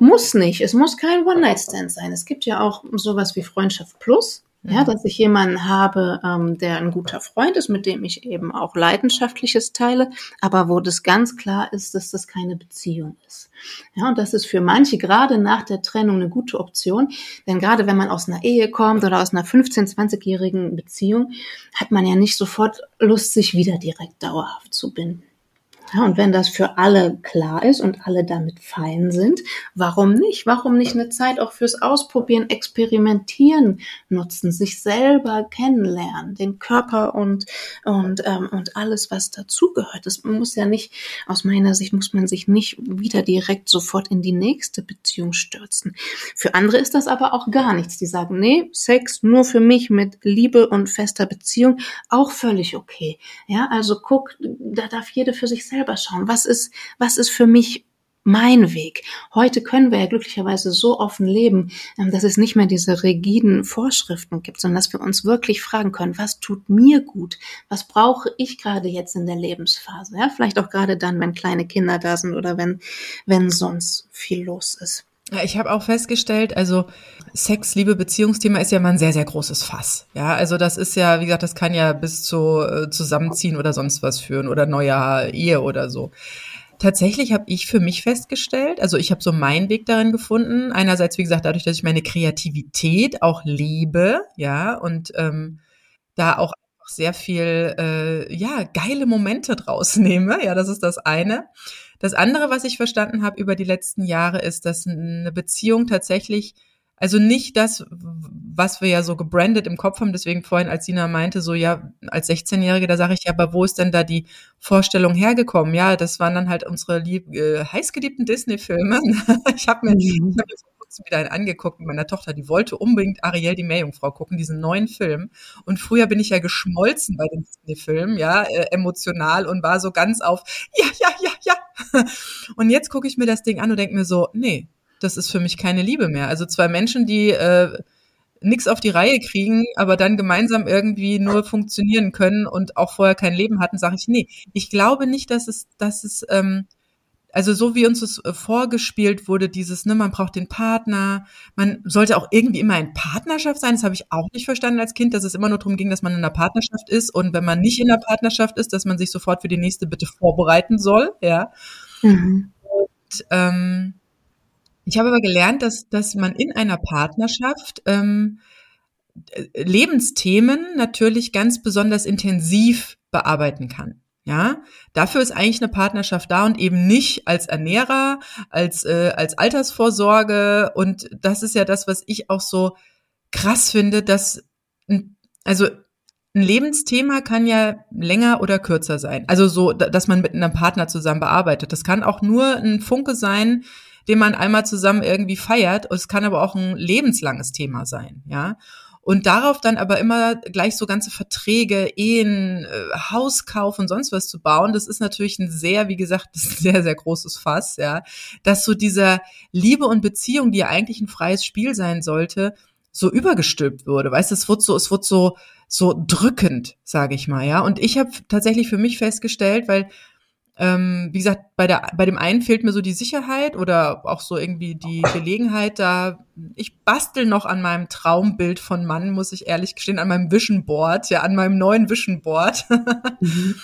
Muss nicht. Es muss kein One-Night-Stand sein. Es gibt ja auch sowas wie Freundschaft Plus. Ja, dass ich jemanden habe, ähm, der ein guter Freund ist, mit dem ich eben auch Leidenschaftliches teile, aber wo das ganz klar ist, dass das keine Beziehung ist. Ja, und das ist für manche gerade nach der Trennung eine gute Option, denn gerade wenn man aus einer Ehe kommt oder aus einer 15-, 20-jährigen Beziehung, hat man ja nicht sofort Lust, sich wieder direkt dauerhaft zu binden. Ja, und wenn das für alle klar ist und alle damit fein sind, warum nicht? Warum nicht eine Zeit auch fürs Ausprobieren, Experimentieren nutzen, sich selber kennenlernen, den Körper und und ähm, und alles, was dazugehört. Das muss ja nicht aus meiner Sicht muss man sich nicht wieder direkt sofort in die nächste Beziehung stürzen. Für andere ist das aber auch gar nichts. Die sagen, nee, Sex nur für mich mit Liebe und fester Beziehung auch völlig okay. Ja, also guck, da darf jede für sich selbst selber schauen, was ist, was ist für mich mein Weg. Heute können wir ja glücklicherweise so offen leben, ähm, dass es nicht mehr diese rigiden Vorschriften gibt, sondern dass wir uns wirklich fragen können, was tut mir gut? Was brauche ich gerade jetzt in der Lebensphase? Ja, vielleicht auch gerade dann, wenn kleine Kinder da sind oder wenn, wenn sonst viel los ist. Ich habe auch festgestellt, also Sex, Liebe, Beziehungsthema ist ja mal ein sehr, sehr großes Fass. Ja, also das ist ja, wie gesagt, das kann ja bis zu äh, Zusammenziehen oder sonst was führen oder neuer Ehe oder so. Tatsächlich habe ich für mich festgestellt, also ich habe so meinen Weg darin gefunden. Einerseits, wie gesagt, dadurch, dass ich meine Kreativität auch liebe, ja, und ähm, da auch sehr viel, äh, ja, geile Momente draus nehme. Ja, das ist das eine. Das andere, was ich verstanden habe über die letzten Jahre, ist, dass eine Beziehung tatsächlich also nicht das, was wir ja so gebrandet im Kopf haben. Deswegen vorhin, als Sina meinte, so ja, als 16-Jährige, da sage ich ja, aber wo ist denn da die Vorstellung hergekommen? Ja, das waren dann halt unsere lieb, äh, heißgeliebten Disney-Filme. ich habe mir, ich hab mir kurzem wieder einen angeguckt mit meiner Tochter, die wollte unbedingt Ariel die Meerjungfrau gucken, diesen neuen Film. Und früher bin ich ja geschmolzen bei den Disney-Filmen, ja, äh, emotional und war so ganz auf, ja, ja, ja, ja. Und jetzt gucke ich mir das Ding an und denke mir so, nee, das ist für mich keine Liebe mehr. Also zwei Menschen, die äh, nichts auf die Reihe kriegen, aber dann gemeinsam irgendwie nur funktionieren können und auch vorher kein Leben hatten, sage ich, nee, ich glaube nicht, dass es, dass es, ähm, also so wie uns es äh, vorgespielt wurde, dieses, ne, man braucht den Partner, man sollte auch irgendwie immer in Partnerschaft sein, das habe ich auch nicht verstanden als Kind, dass es immer nur darum ging, dass man in einer Partnerschaft ist und wenn man nicht in einer Partnerschaft ist, dass man sich sofort für die nächste Bitte vorbereiten soll, ja. Mhm. Und ähm, ich habe aber gelernt, dass, dass man in einer Partnerschaft ähm, Lebensthemen natürlich ganz besonders intensiv bearbeiten kann. Ja, dafür ist eigentlich eine Partnerschaft da und eben nicht als Ernährer, als äh, als Altersvorsorge und das ist ja das, was ich auch so krass finde, dass also ein Lebensthema kann ja länger oder kürzer sein. Also so, dass man mit einem Partner zusammen bearbeitet. Das kann auch nur ein Funke sein, den man einmal zusammen irgendwie feiert. Es kann aber auch ein lebenslanges Thema sein, ja. Und darauf dann aber immer gleich so ganze Verträge, Ehen, äh, Hauskauf und sonst was zu bauen, das ist natürlich ein sehr, wie gesagt, sehr, sehr großes Fass, ja. Dass so dieser Liebe und Beziehung, die ja eigentlich ein freies Spiel sein sollte, so übergestülpt wurde. Weißt du, es wird so, es wird so, so drückend, sage ich mal, ja. Und ich habe tatsächlich für mich festgestellt, weil ähm, wie gesagt, bei, der, bei dem einen fehlt mir so die Sicherheit oder auch so irgendwie die Gelegenheit, da ich bastel noch an meinem Traumbild von Mann, muss ich ehrlich gestehen, an meinem Vision Board, ja, an meinem neuen Vision Board. Mhm.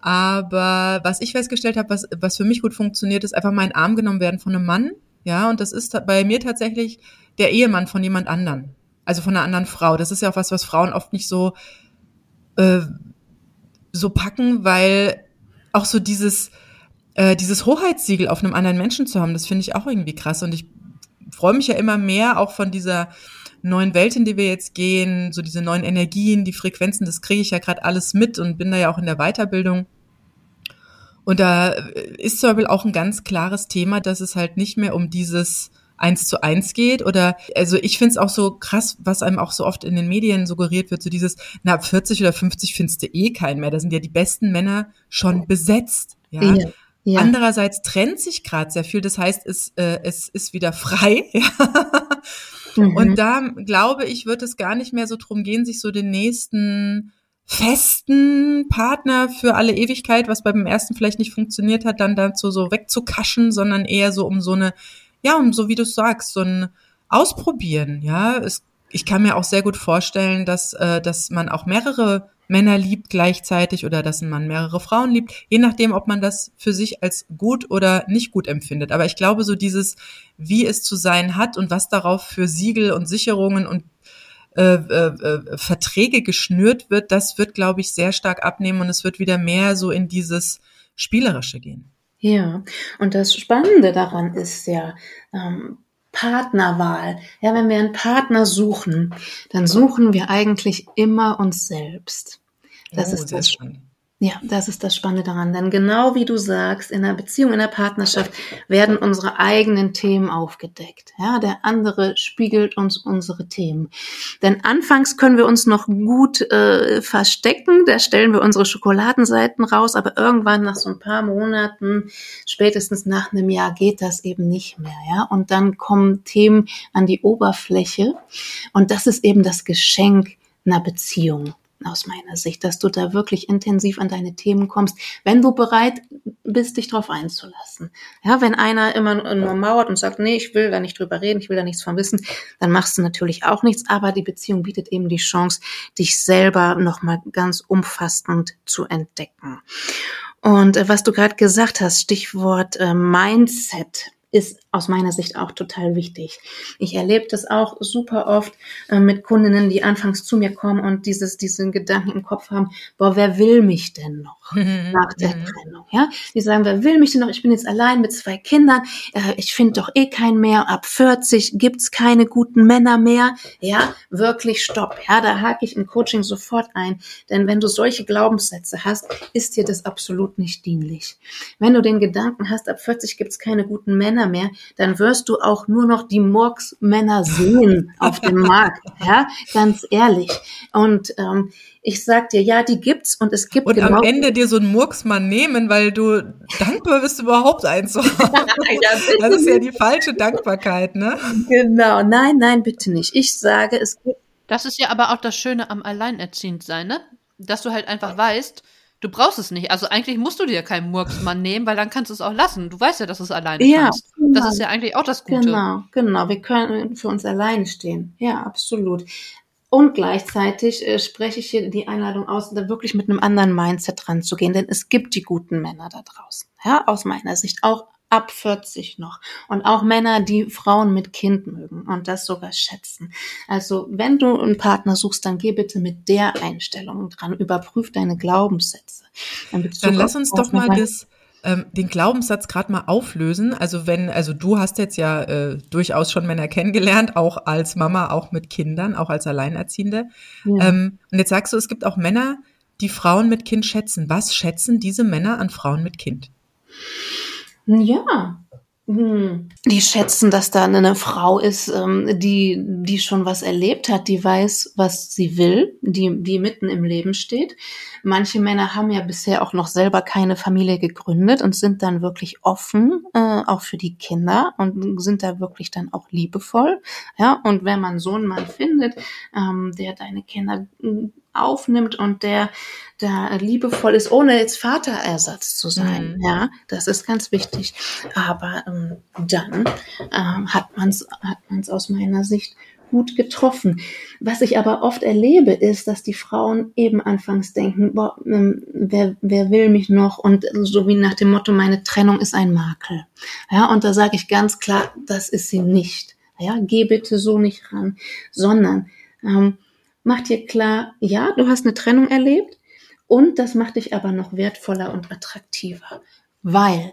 Aber was ich festgestellt habe, was, was für mich gut funktioniert, ist einfach mein Arm genommen werden von einem Mann. Ja, und das ist bei mir tatsächlich der Ehemann von jemand anderen. Also von einer anderen Frau. Das ist ja auch was, was Frauen oft nicht so, äh, so packen, weil auch so dieses, äh, dieses Hoheitssiegel auf einem anderen Menschen zu haben, das finde ich auch irgendwie krass. Und ich freue mich ja immer mehr auch von dieser neuen Welt, in die wir jetzt gehen, so diese neuen Energien, die Frequenzen, das kriege ich ja gerade alles mit und bin da ja auch in der Weiterbildung. Und da ist zum auch ein ganz klares Thema, dass es halt nicht mehr um dieses eins zu eins geht oder also ich finde es auch so krass, was einem auch so oft in den Medien suggeriert wird, so dieses, na ab 40 oder 50 findest du eh keinen mehr, da sind ja die besten Männer schon besetzt. Ja. ja. Ja. Andererseits trennt sich gerade sehr viel, das heißt, es, äh, es ist wieder frei. mhm. Und da glaube ich, wird es gar nicht mehr so drum gehen, sich so den nächsten festen Partner für alle Ewigkeit, was beim ersten vielleicht nicht funktioniert hat, dann dazu so wegzukaschen, sondern eher so um so eine ja, um so wie du sagst, so ein Ausprobieren, ja. Es, ich kann mir auch sehr gut vorstellen, dass, äh, dass man auch mehrere Männer liebt gleichzeitig oder dass man mehrere Frauen liebt, je nachdem, ob man das für sich als gut oder nicht gut empfindet. Aber ich glaube, so dieses, wie es zu sein hat und was darauf für Siegel und Sicherungen und äh, äh, äh, Verträge geschnürt wird, das wird, glaube ich, sehr stark abnehmen und es wird wieder mehr so in dieses Spielerische gehen. Ja, und das Spannende daran ist ja, ähm, Partnerwahl. Ja, wenn wir einen Partner suchen, dann suchen wir eigentlich immer uns selbst. Das oh, ist das. Ja, das ist das Spannende daran. Denn genau wie du sagst, in einer Beziehung, in einer Partnerschaft werden unsere eigenen Themen aufgedeckt. Ja, der andere spiegelt uns unsere Themen. Denn anfangs können wir uns noch gut äh, verstecken, da stellen wir unsere Schokoladenseiten raus, aber irgendwann nach so ein paar Monaten, spätestens nach einem Jahr, geht das eben nicht mehr. Ja, und dann kommen Themen an die Oberfläche. Und das ist eben das Geschenk einer Beziehung aus meiner Sicht, dass du da wirklich intensiv an deine Themen kommst, wenn du bereit bist, dich darauf einzulassen. Ja, wenn einer immer nur mauert und sagt, nee, ich will da nicht drüber reden, ich will da nichts von wissen, dann machst du natürlich auch nichts, aber die Beziehung bietet eben die Chance, dich selber nochmal ganz umfassend zu entdecken. Und äh, was du gerade gesagt hast, Stichwort äh, Mindset, ist aus meiner Sicht auch total wichtig. Ich erlebe das auch super oft äh, mit Kundinnen, die anfangs zu mir kommen und dieses, diesen Gedanken im Kopf haben, boah, wer will mich denn noch nach der mhm. Trennung? Ja, die sagen, wer will mich denn noch? Ich bin jetzt allein mit zwei Kindern. Äh, ich finde doch eh keinen mehr. Ab 40 gibt's keine guten Männer mehr. Ja, wirklich stopp. Ja, da hake ich im Coaching sofort ein. Denn wenn du solche Glaubenssätze hast, ist dir das absolut nicht dienlich. Wenn du den Gedanken hast, ab 40 gibt's keine guten Männer mehr, dann wirst du auch nur noch die Murks-Männer sehen auf dem Markt. Ja, ganz ehrlich. Und ähm, ich sag dir, ja, die gibt's und es gibt und genau am Ende dir so einen Murksmann nehmen, weil du dankbar bist, überhaupt einen zu haben. ja, das ist ja die falsche Dankbarkeit, ne? Genau, nein, nein, bitte nicht. Ich sage, es gibt. Das ist ja aber auch das Schöne am Alleinerziehend sein, ne? Dass du halt einfach weißt, Du brauchst es nicht. Also eigentlich musst du dir keinen Murksmann nehmen, weil dann kannst du es auch lassen. Du weißt ja, dass du es alleine ja, kannst. Genau. Das ist ja eigentlich auch das Gute. Genau, genau. Wir können für uns alleine stehen. Ja, absolut. Und gleichzeitig äh, spreche ich hier die Einladung aus, da wirklich mit einem anderen Mindset dran zu gehen, denn es gibt die guten Männer da draußen. Ja, aus meiner Sicht auch ab 40 noch. Und auch Männer, die Frauen mit Kind mögen und das sogar schätzen. Also wenn du einen Partner suchst, dann geh bitte mit der Einstellung dran. Überprüf deine Glaubenssätze. Dann lass uns doch mal das, ähm, den Glaubenssatz gerade mal auflösen. Also wenn, also du hast jetzt ja äh, durchaus schon Männer kennengelernt, auch als Mama, auch mit Kindern, auch als Alleinerziehende. Ja. Ähm, und jetzt sagst du, es gibt auch Männer, die Frauen mit Kind schätzen. Was schätzen diese Männer an Frauen mit Kind? Ja. Hm. Die schätzen, dass da eine Frau ist, ähm, die, die schon was erlebt hat, die weiß, was sie will, die, die mitten im Leben steht. Manche Männer haben ja bisher auch noch selber keine Familie gegründet und sind dann wirklich offen, äh, auch für die Kinder und sind da wirklich dann auch liebevoll. Ja, und wenn man so einen Mann findet, ähm, der deine Kinder aufnimmt und der da liebevoll ist, ohne jetzt Vaterersatz zu sein. Mhm. Ja, das ist ganz wichtig. Aber ähm, dann ähm, hat man es hat man's aus meiner Sicht gut getroffen. Was ich aber oft erlebe, ist, dass die Frauen eben anfangs denken, boah, ähm, wer, wer will mich noch? Und so wie nach dem Motto, meine Trennung ist ein Makel. Ja, und da sage ich ganz klar, das ist sie nicht. Ja, geh bitte so nicht ran, sondern ähm, mach dir klar, ja, du hast eine Trennung erlebt und das macht dich aber noch wertvoller und attraktiver, weil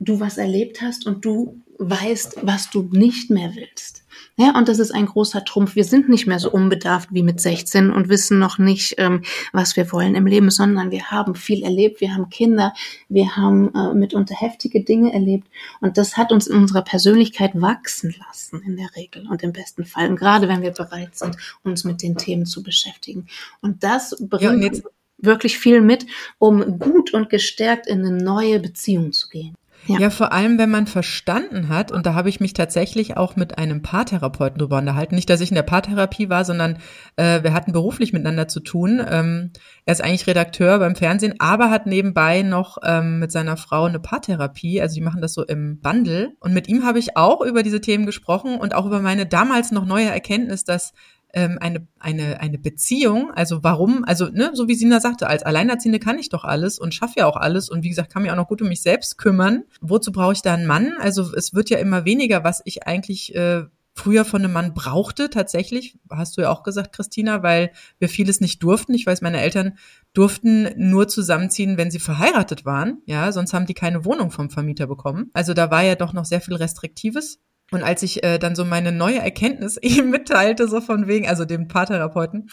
du was erlebt hast und du weißt, was du nicht mehr willst. Ja, und das ist ein großer Trumpf. Wir sind nicht mehr so unbedarft wie mit 16 und wissen noch nicht, ähm, was wir wollen im Leben, sondern wir haben viel erlebt, wir haben Kinder, wir haben äh, mitunter heftige Dinge erlebt und das hat uns in unserer Persönlichkeit wachsen lassen in der Regel und im besten Fall, und gerade wenn wir bereit sind, uns mit den Themen zu beschäftigen. Und das bringt ja, wirklich viel mit, um gut und gestärkt in eine neue Beziehung zu gehen. Ja. ja. vor allem, wenn man verstanden hat, und da habe ich mich tatsächlich auch mit einem Paartherapeuten drüber unterhalten. Nicht, dass ich in der Paartherapie war, sondern äh, wir hatten beruflich miteinander zu tun. Ähm, er ist eigentlich Redakteur beim Fernsehen, aber hat nebenbei noch ähm, mit seiner Frau eine Paartherapie. Also die machen das so im Bundle. Und mit ihm habe ich auch über diese Themen gesprochen und auch über meine damals noch neue Erkenntnis, dass ähm, eine, eine, eine Beziehung, also warum, also ne, so wie Sina sagte, als Alleinerziehende kann ich doch alles und schaffe ja auch alles und wie gesagt, kann mich auch noch gut um mich selbst kümmern. Wozu brauche ich da einen Mann? Also es wird ja immer weniger, was ich eigentlich äh, früher von einem Mann brauchte, tatsächlich, hast du ja auch gesagt, Christina, weil wir vieles nicht durften. Ich weiß, meine Eltern durften nur zusammenziehen, wenn sie verheiratet waren, ja, sonst haben die keine Wohnung vom Vermieter bekommen. Also da war ja doch noch sehr viel Restriktives. Und als ich äh, dann so meine neue Erkenntnis ihm mitteilte, so von wegen, also dem Paartherapeuten,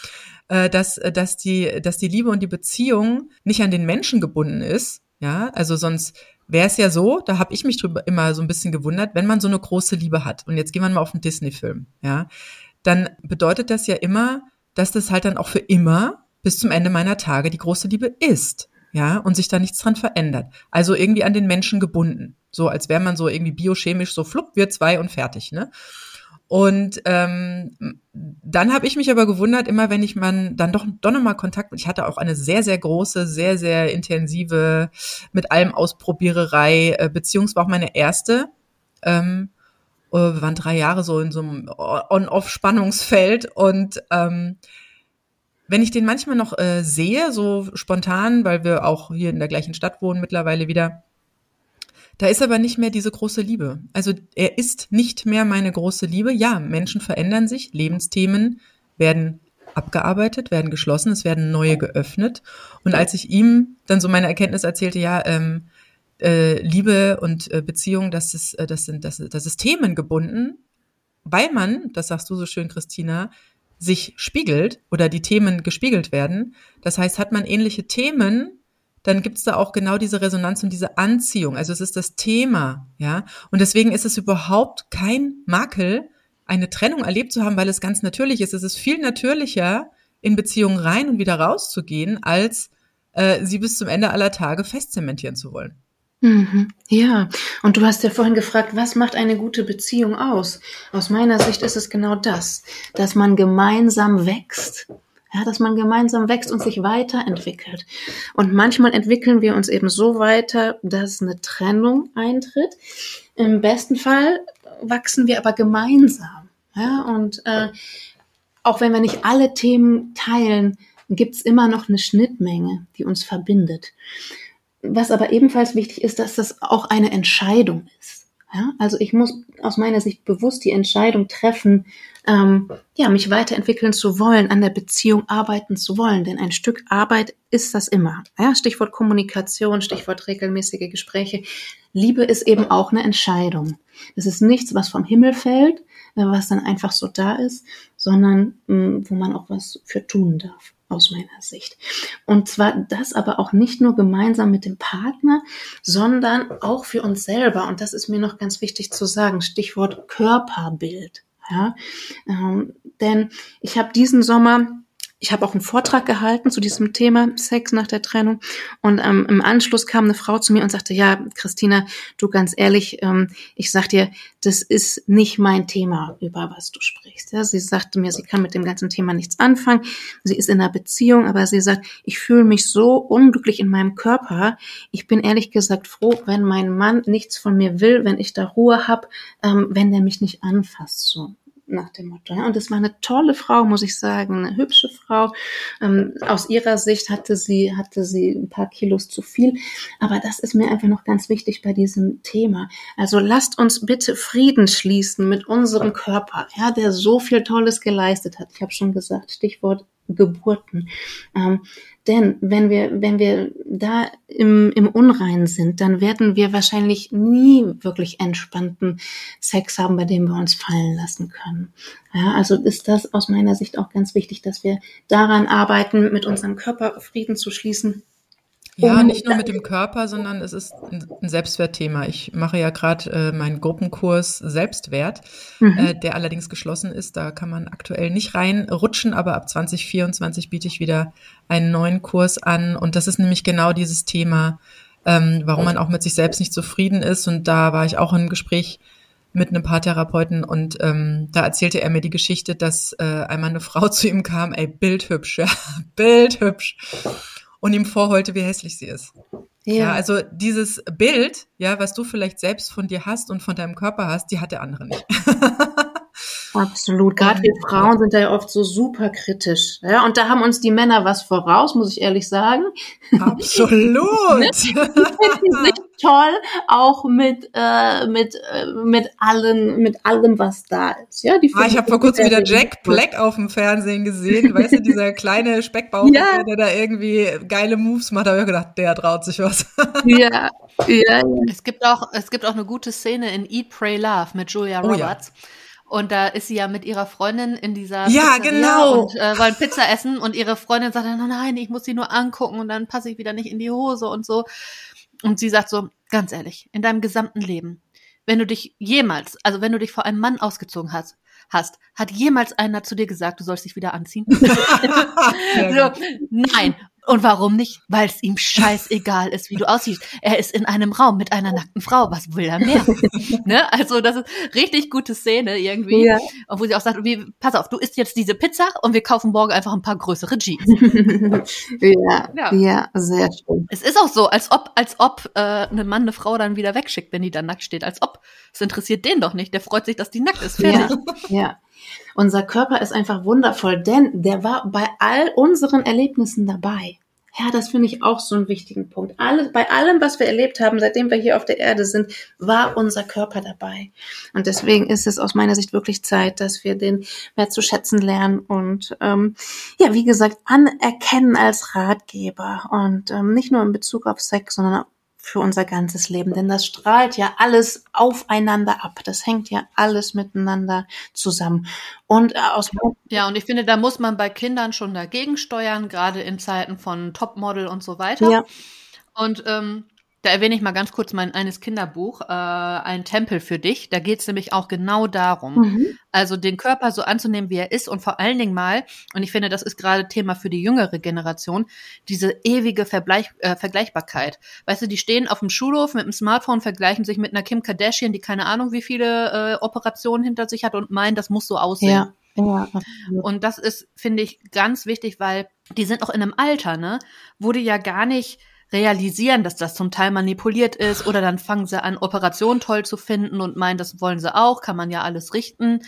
äh, dass, äh, dass, die, dass die Liebe und die Beziehung nicht an den Menschen gebunden ist, ja, also sonst wäre es ja so, da habe ich mich drüber immer so ein bisschen gewundert, wenn man so eine große Liebe hat. Und jetzt gehen wir mal auf einen Disney-Film, ja, dann bedeutet das ja immer, dass das halt dann auch für immer bis zum Ende meiner Tage die große Liebe ist, ja, und sich da nichts dran verändert. Also irgendwie an den Menschen gebunden. So als wäre man so irgendwie biochemisch so flupp, wir zwei und fertig, ne? Und ähm, dann habe ich mich aber gewundert, immer wenn ich man dann doch, doch nochmal Kontakt, ich hatte auch eine sehr, sehr große, sehr, sehr intensive, mit allem Ausprobiererei, äh, Beziehungs war auch meine erste. Ähm, äh, waren drei Jahre so in so einem On-Off-Spannungsfeld und ähm, wenn ich den manchmal noch äh, sehe, so spontan, weil wir auch hier in der gleichen Stadt wohnen mittlerweile wieder, da ist aber nicht mehr diese große Liebe. Also er ist nicht mehr meine große Liebe. Ja, Menschen verändern sich, Lebensthemen werden abgearbeitet, werden geschlossen, es werden neue geöffnet. Und als ich ihm dann so meine Erkenntnis erzählte, ja, ähm, äh, Liebe und äh, Beziehung, das ist, äh, das sind, das, das ist themengebunden, weil man, das sagst du so schön, Christina, sich spiegelt oder die Themen gespiegelt werden. Das heißt, hat man ähnliche Themen, dann gibt es da auch genau diese Resonanz und diese Anziehung. Also es ist das Thema, ja. Und deswegen ist es überhaupt kein Makel, eine Trennung erlebt zu haben, weil es ganz natürlich ist. Es ist viel natürlicher, in Beziehungen rein und wieder rauszugehen, als äh, sie bis zum Ende aller Tage festzementieren zu wollen. Mhm. Ja, und du hast ja vorhin gefragt, was macht eine gute Beziehung aus? Aus meiner Sicht ist es genau das, dass man gemeinsam wächst, ja, dass man gemeinsam wächst und sich weiterentwickelt. Und manchmal entwickeln wir uns eben so weiter, dass eine Trennung eintritt. Im besten Fall wachsen wir aber gemeinsam. Ja, und äh, auch wenn wir nicht alle Themen teilen, gibt's immer noch eine Schnittmenge, die uns verbindet. Was aber ebenfalls wichtig ist, dass das auch eine Entscheidung ist. Ja, also ich muss aus meiner Sicht bewusst die Entscheidung treffen, ähm, ja, mich weiterentwickeln zu wollen, an der Beziehung arbeiten zu wollen. Denn ein Stück Arbeit ist das immer. Ja, Stichwort Kommunikation, Stichwort regelmäßige Gespräche. Liebe ist eben auch eine Entscheidung. Das ist nichts, was vom Himmel fällt, was dann einfach so da ist, sondern mh, mm, wo man auch was für tun darf aus meiner Sicht. Und zwar das aber auch nicht nur gemeinsam mit dem Partner, sondern auch für uns selber. Und das ist mir noch ganz wichtig zu sagen. Stichwort Körperbild. Ja, ähm, denn ich habe diesen Sommer ich habe auch einen Vortrag gehalten zu diesem Thema Sex nach der Trennung und ähm, im Anschluss kam eine Frau zu mir und sagte, ja, Christina, du ganz ehrlich, ähm, ich sag dir, das ist nicht mein Thema, über was du sprichst. Ja, sie sagte mir, sie kann mit dem ganzen Thema nichts anfangen. Sie ist in einer Beziehung, aber sie sagt, ich fühle mich so unglücklich in meinem Körper. Ich bin ehrlich gesagt froh, wenn mein Mann nichts von mir will, wenn ich da Ruhe hab, ähm, wenn der mich nicht anfasst. So nach dem Motto. Ja. Und es war eine tolle Frau, muss ich sagen, eine hübsche Frau. Ähm, aus ihrer Sicht hatte sie, hatte sie ein paar Kilos zu viel. Aber das ist mir einfach noch ganz wichtig bei diesem Thema. Also lasst uns bitte Frieden schließen mit unserem Körper, ja, der so viel Tolles geleistet hat. Ich habe schon gesagt, Stichwort Geburten. Ähm, denn wenn wir, wenn wir da im, im Unrein sind, dann werden wir wahrscheinlich nie wirklich entspannten Sex haben, bei dem wir uns fallen lassen können. Ja, also ist das aus meiner Sicht auch ganz wichtig, dass wir daran arbeiten, mit unserem Körper Frieden zu schließen ja, nicht nur mit dem Körper, sondern es ist ein Selbstwertthema. Ich mache ja gerade äh, meinen Gruppenkurs Selbstwert, mhm. äh, der allerdings geschlossen ist. Da kann man aktuell nicht reinrutschen, aber ab 2024 biete ich wieder einen neuen Kurs an. Und das ist nämlich genau dieses Thema, ähm, warum man auch mit sich selbst nicht zufrieden ist. Und da war ich auch im Gespräch mit einem Paartherapeuten und ähm, da erzählte er mir die Geschichte, dass äh, einmal eine Frau zu ihm kam, ey, bildhübsch, ja, bildhübsch und ihm vorheulte, wie hässlich sie ist. Ja. ja. also dieses Bild, ja, was du vielleicht selbst von dir hast und von deinem Körper hast, die hat der andere nicht. Absolut. Gerade wir Frauen sind da ja oft so super kritisch. Ja, und da haben uns die Männer was voraus, muss ich ehrlich sagen. Absolut. ne? Die finden sich toll, auch mit äh, mit äh, mit allen mit allem, was da ist. Ja, die ah, ich habe vor kurzem wieder Jack Black auf dem Fernsehen gesehen. Weißt du, dieser kleine Speckbauch, ja. der da irgendwie geile Moves macht. Da habe ich gedacht, der traut sich was. ja. Ja, ja. Es gibt auch, es gibt auch eine gute Szene in Eat, Pray, Love mit Julia Roberts. Oh, ja und da ist sie ja mit ihrer Freundin in dieser Ja, Pizzeria genau. Und äh, wollen Pizza essen und ihre Freundin sagt dann, nein, ich muss sie nur angucken und dann passe ich wieder nicht in die Hose und so. Und sie sagt so, ganz ehrlich, in deinem gesamten Leben, wenn du dich jemals, also wenn du dich vor einem Mann ausgezogen hast, hast, hat jemals einer zu dir gesagt, du sollst dich wieder anziehen? so, nein. Und warum nicht? Weil es ihm scheißegal ist, wie du aussiehst. Er ist in einem Raum mit einer nackten Frau. Was will er mehr? ne? Also das ist richtig gute Szene irgendwie. Ja. Und wo sie auch sagt, wie, pass auf, du isst jetzt diese Pizza und wir kaufen morgen einfach ein paar größere Jeans. ja, ja, ja, sehr schön. Es ist auch so, als ob, als ob äh, ein Mann eine Frau dann wieder wegschickt, wenn die dann nackt steht. Als ob. Es interessiert den doch nicht. Der freut sich, dass die nackt ist. Fertig. Ja, ja. Unser Körper ist einfach wundervoll, denn der war bei all unseren Erlebnissen dabei. Ja, das finde ich auch so einen wichtigen Punkt. Alle, bei allem, was wir erlebt haben, seitdem wir hier auf der Erde sind, war unser Körper dabei. Und deswegen ist es aus meiner Sicht wirklich Zeit, dass wir den mehr zu schätzen lernen und ähm, ja, wie gesagt, anerkennen als Ratgeber und ähm, nicht nur in Bezug auf Sex, sondern für unser ganzes Leben, denn das strahlt ja alles aufeinander ab. Das hängt ja alles miteinander zusammen. Und äh, aus ja, und ich finde, da muss man bei Kindern schon dagegen steuern, gerade in Zeiten von Topmodel und so weiter. Ja. Und ähm, da erwähne ich mal ganz kurz mein eines Kinderbuch, äh, Ein Tempel für dich. Da geht es nämlich auch genau darum. Mhm. Also den Körper so anzunehmen, wie er ist und vor allen Dingen mal, und ich finde, das ist gerade Thema für die jüngere Generation, diese ewige Verbleich, äh, Vergleichbarkeit. Weißt du, die stehen auf dem Schulhof mit dem Smartphone, vergleichen sich mit einer Kim Kardashian, die keine Ahnung, wie viele äh, Operationen hinter sich hat und meinen, das muss so aussehen. Ja. Ja, und das ist, finde ich, ganz wichtig, weil die sind auch in einem Alter, ne, wo die ja gar nicht realisieren, dass das zum Teil manipuliert ist oder dann fangen sie an, Operationen toll zu finden und meinen, das wollen sie auch, kann man ja alles richten.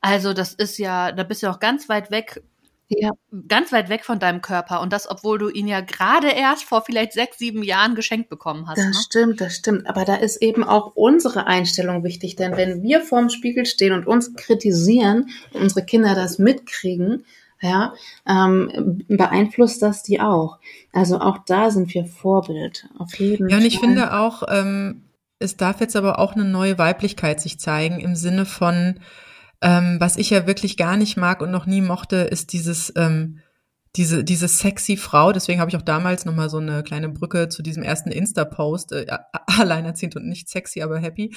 Also das ist ja, da bist du auch ganz weit weg, ja. ganz weit weg von deinem Körper und das, obwohl du ihn ja gerade erst vor vielleicht sechs, sieben Jahren geschenkt bekommen hast. Das ne? stimmt, das stimmt. Aber da ist eben auch unsere Einstellung wichtig, denn wenn wir vorm Spiegel stehen und uns kritisieren, unsere Kinder das mitkriegen, ja, ähm, beeinflusst das die auch. Also auch da sind wir Vorbild, auf jeden Fall. Ja, und ich finde auch, ähm, es darf jetzt aber auch eine neue Weiblichkeit sich zeigen im Sinne von, ähm, was ich ja wirklich gar nicht mag und noch nie mochte, ist dieses, ähm, diese, diese sexy Frau, deswegen habe ich auch damals nochmal so eine kleine Brücke zu diesem ersten Insta-Post, äh, alleinerziehend und nicht sexy, aber happy,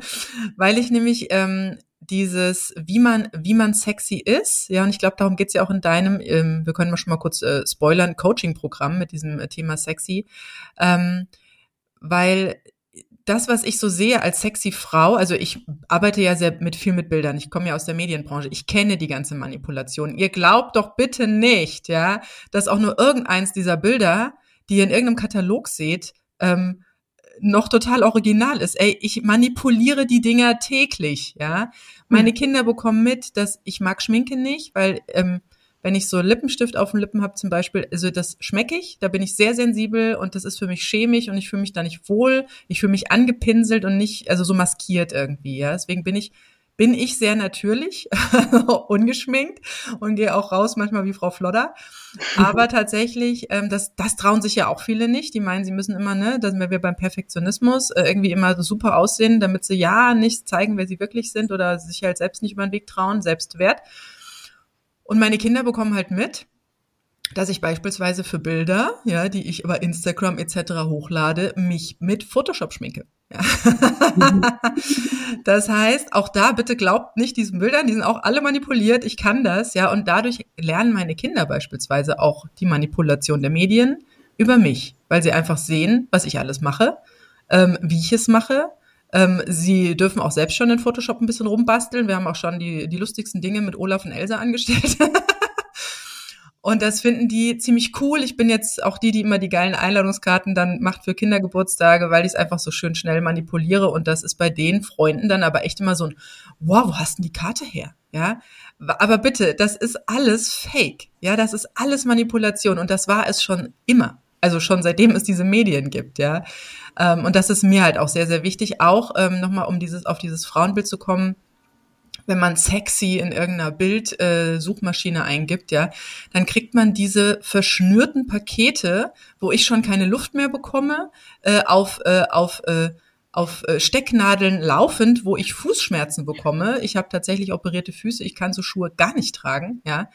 weil ich nämlich ähm, dieses, wie man, wie man sexy ist, ja, und ich glaube, darum geht's ja auch in deinem, ähm, wir können mal schon mal kurz äh, spoilern, Coaching-Programm mit diesem äh, Thema sexy, ähm, weil das, was ich so sehe als sexy Frau, also ich arbeite ja sehr mit viel mit Bildern. Ich komme ja aus der Medienbranche. Ich kenne die ganze Manipulation. Ihr glaubt doch bitte nicht, ja, dass auch nur irgendeins dieser Bilder, die ihr in irgendeinem Katalog seht, ähm, noch total original ist. Ey, ich manipuliere die Dinger täglich, ja. Meine hm. Kinder bekommen mit, dass ich mag Schminke nicht, weil ähm, wenn ich so Lippenstift auf den Lippen habe zum Beispiel, also das schmecke ich, da bin ich sehr sensibel und das ist für mich schämig und ich fühle mich da nicht wohl. Ich fühle mich angepinselt und nicht, also so maskiert irgendwie, ja. Deswegen bin ich bin ich sehr natürlich, ungeschminkt und gehe auch raus manchmal wie Frau Flodder. Aber tatsächlich, ähm, das, das trauen sich ja auch viele nicht. Die meinen, sie müssen immer, ne, da sind wir beim Perfektionismus, äh, irgendwie immer super aussehen, damit sie ja nicht zeigen, wer sie wirklich sind oder sich halt selbst nicht über den Weg trauen, Selbstwert. Und meine Kinder bekommen halt mit, dass ich beispielsweise für Bilder, ja, die ich über Instagram etc. hochlade, mich mit Photoshop schminke. Ja. Mhm. Das heißt, auch da bitte glaubt nicht diesen Bildern, die sind auch alle manipuliert. Ich kann das, ja, und dadurch lernen meine Kinder beispielsweise auch die Manipulation der Medien über mich, weil sie einfach sehen, was ich alles mache, ähm, wie ich es mache. Ähm, sie dürfen auch selbst schon in Photoshop ein bisschen rumbasteln. Wir haben auch schon die, die lustigsten Dinge mit Olaf und Elsa angestellt. Und das finden die ziemlich cool. Ich bin jetzt auch die, die immer die geilen Einladungskarten dann macht für Kindergeburtstage, weil ich es einfach so schön schnell manipuliere. Und das ist bei den Freunden dann aber echt immer so ein, wow, wo hast denn die Karte her? Ja, aber bitte, das ist alles Fake. Ja, das ist alles Manipulation. Und das war es schon immer. Also schon seitdem es diese Medien gibt, ja. Ähm, und das ist mir halt auch sehr, sehr wichtig. Auch ähm, nochmal, um dieses, auf dieses Frauenbild zu kommen wenn man sexy in irgendeiner Bildsuchmaschine äh, eingibt, ja, dann kriegt man diese verschnürten Pakete, wo ich schon keine Luft mehr bekomme, äh, auf, äh, auf, äh, auf äh, Stecknadeln laufend, wo ich Fußschmerzen bekomme. Ich habe tatsächlich operierte Füße, ich kann so Schuhe gar nicht tragen, ja.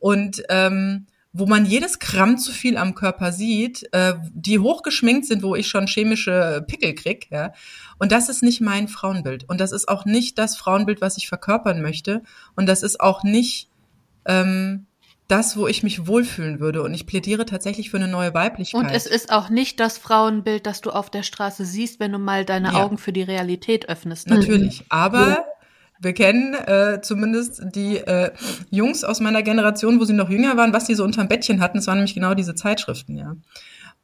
Und ähm, wo man jedes Gramm zu viel am Körper sieht, äh, die hochgeschminkt sind, wo ich schon chemische Pickel krieg, ja. Und das ist nicht mein Frauenbild. Und das ist auch nicht das Frauenbild, was ich verkörpern möchte. Und das ist auch nicht ähm, das, wo ich mich wohlfühlen würde. Und ich plädiere tatsächlich für eine neue Weiblichkeit. Und es ist auch nicht das Frauenbild, das du auf der Straße siehst, wenn du mal deine ja. Augen für die Realität öffnest. Natürlich. Aber ja wir kennen äh, zumindest die äh, Jungs aus meiner Generation, wo sie noch jünger waren, was die so unterm Bettchen hatten. Es waren nämlich genau diese Zeitschriften, ja.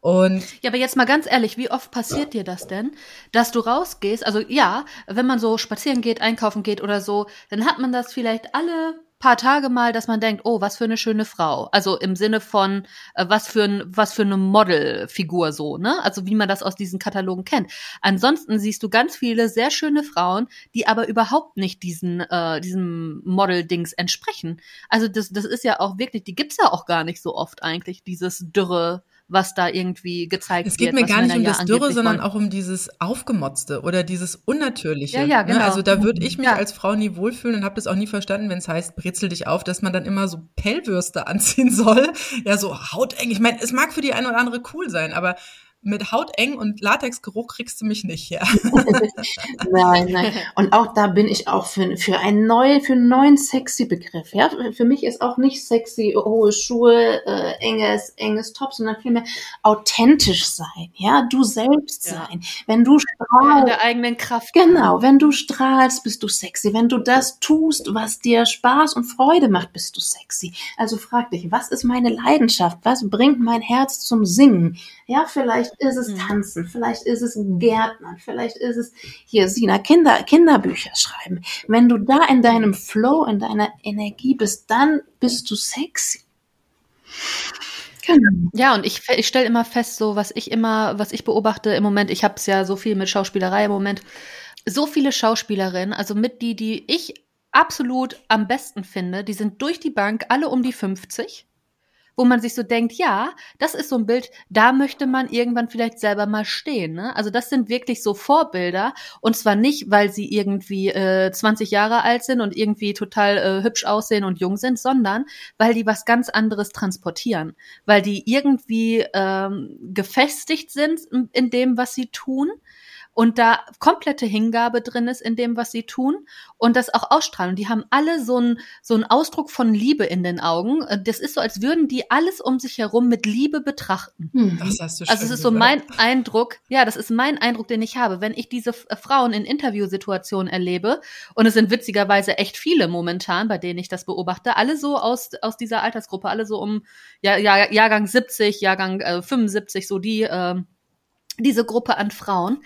Und ja, aber jetzt mal ganz ehrlich, wie oft passiert dir das denn, dass du rausgehst? Also ja, wenn man so spazieren geht, einkaufen geht oder so, dann hat man das vielleicht alle paar Tage mal, dass man denkt, oh, was für eine schöne Frau. Also im Sinne von, äh, was für ein, was für eine Modelfigur so, ne? Also wie man das aus diesen Katalogen kennt. Ansonsten siehst du ganz viele sehr schöne Frauen, die aber überhaupt nicht diesen, äh, diesem Model-Dings entsprechen. Also das, das ist ja auch wirklich, die gibt's ja auch gar nicht so oft eigentlich, dieses dürre, was da irgendwie gezeigt wird. Es geht wird, mir gar nicht um das Dürre, sondern auch um dieses Aufgemotzte oder dieses Unnatürliche. Ja, ja, ne? genau. Also da würde ich mich ja. als Frau nie wohlfühlen und habe das auch nie verstanden, wenn es heißt, brezel dich auf, dass man dann immer so Pellwürste anziehen soll. Ja, so hauteng. Ich meine, es mag für die eine oder andere cool sein, aber mit hauteng und Latexgeruch kriegst du mich nicht, ja. nein, nein. Und auch da bin ich auch für, für einen neuen, für einen neuen sexy Begriff, ja. Für mich ist auch nicht sexy hohe Schuhe, äh, enges, enges Top, sondern vielmehr authentisch sein, ja. Du selbst ja. sein. Wenn du strahlst. In der eigenen Kraft. Genau. Wenn du strahlst, bist du sexy. Wenn du das tust, was dir Spaß und Freude macht, bist du sexy. Also frag dich, was ist meine Leidenschaft? Was bringt mein Herz zum Singen? Ja, vielleicht ist es mhm. Tanzen, vielleicht ist es Gärtnern, vielleicht ist es hier Sina, Kinder, Kinderbücher schreiben. Wenn du da in deinem Flow, in deiner Energie bist, dann bist du sexy. Genau. Ja, und ich, ich stelle immer fest, so was ich immer, was ich beobachte im Moment, ich habe es ja so viel mit Schauspielerei im Moment, so viele Schauspielerinnen, also mit die, die ich absolut am besten finde, die sind durch die Bank alle um die 50 wo man sich so denkt, ja, das ist so ein Bild, da möchte man irgendwann vielleicht selber mal stehen. Ne? Also das sind wirklich so Vorbilder und zwar nicht, weil sie irgendwie äh, 20 Jahre alt sind und irgendwie total äh, hübsch aussehen und jung sind, sondern weil die was ganz anderes transportieren, weil die irgendwie ähm, gefestigt sind in dem, was sie tun und da komplette Hingabe drin ist in dem, was sie tun und das auch ausstrahlen. die haben alle so einen so einen Ausdruck von Liebe in den Augen. Das ist so, als würden die alles um sich herum mit Liebe betrachten. Hm. Das hast du also es ist so mein Eindruck, ja, das ist mein Eindruck, den ich habe, wenn ich diese äh, Frauen in Interviewsituationen erlebe und es sind witzigerweise echt viele momentan, bei denen ich das beobachte, alle so aus aus dieser Altersgruppe, alle so um ja, ja Jahrgang 70, Jahrgang äh, 75, so die äh, diese Gruppe an Frauen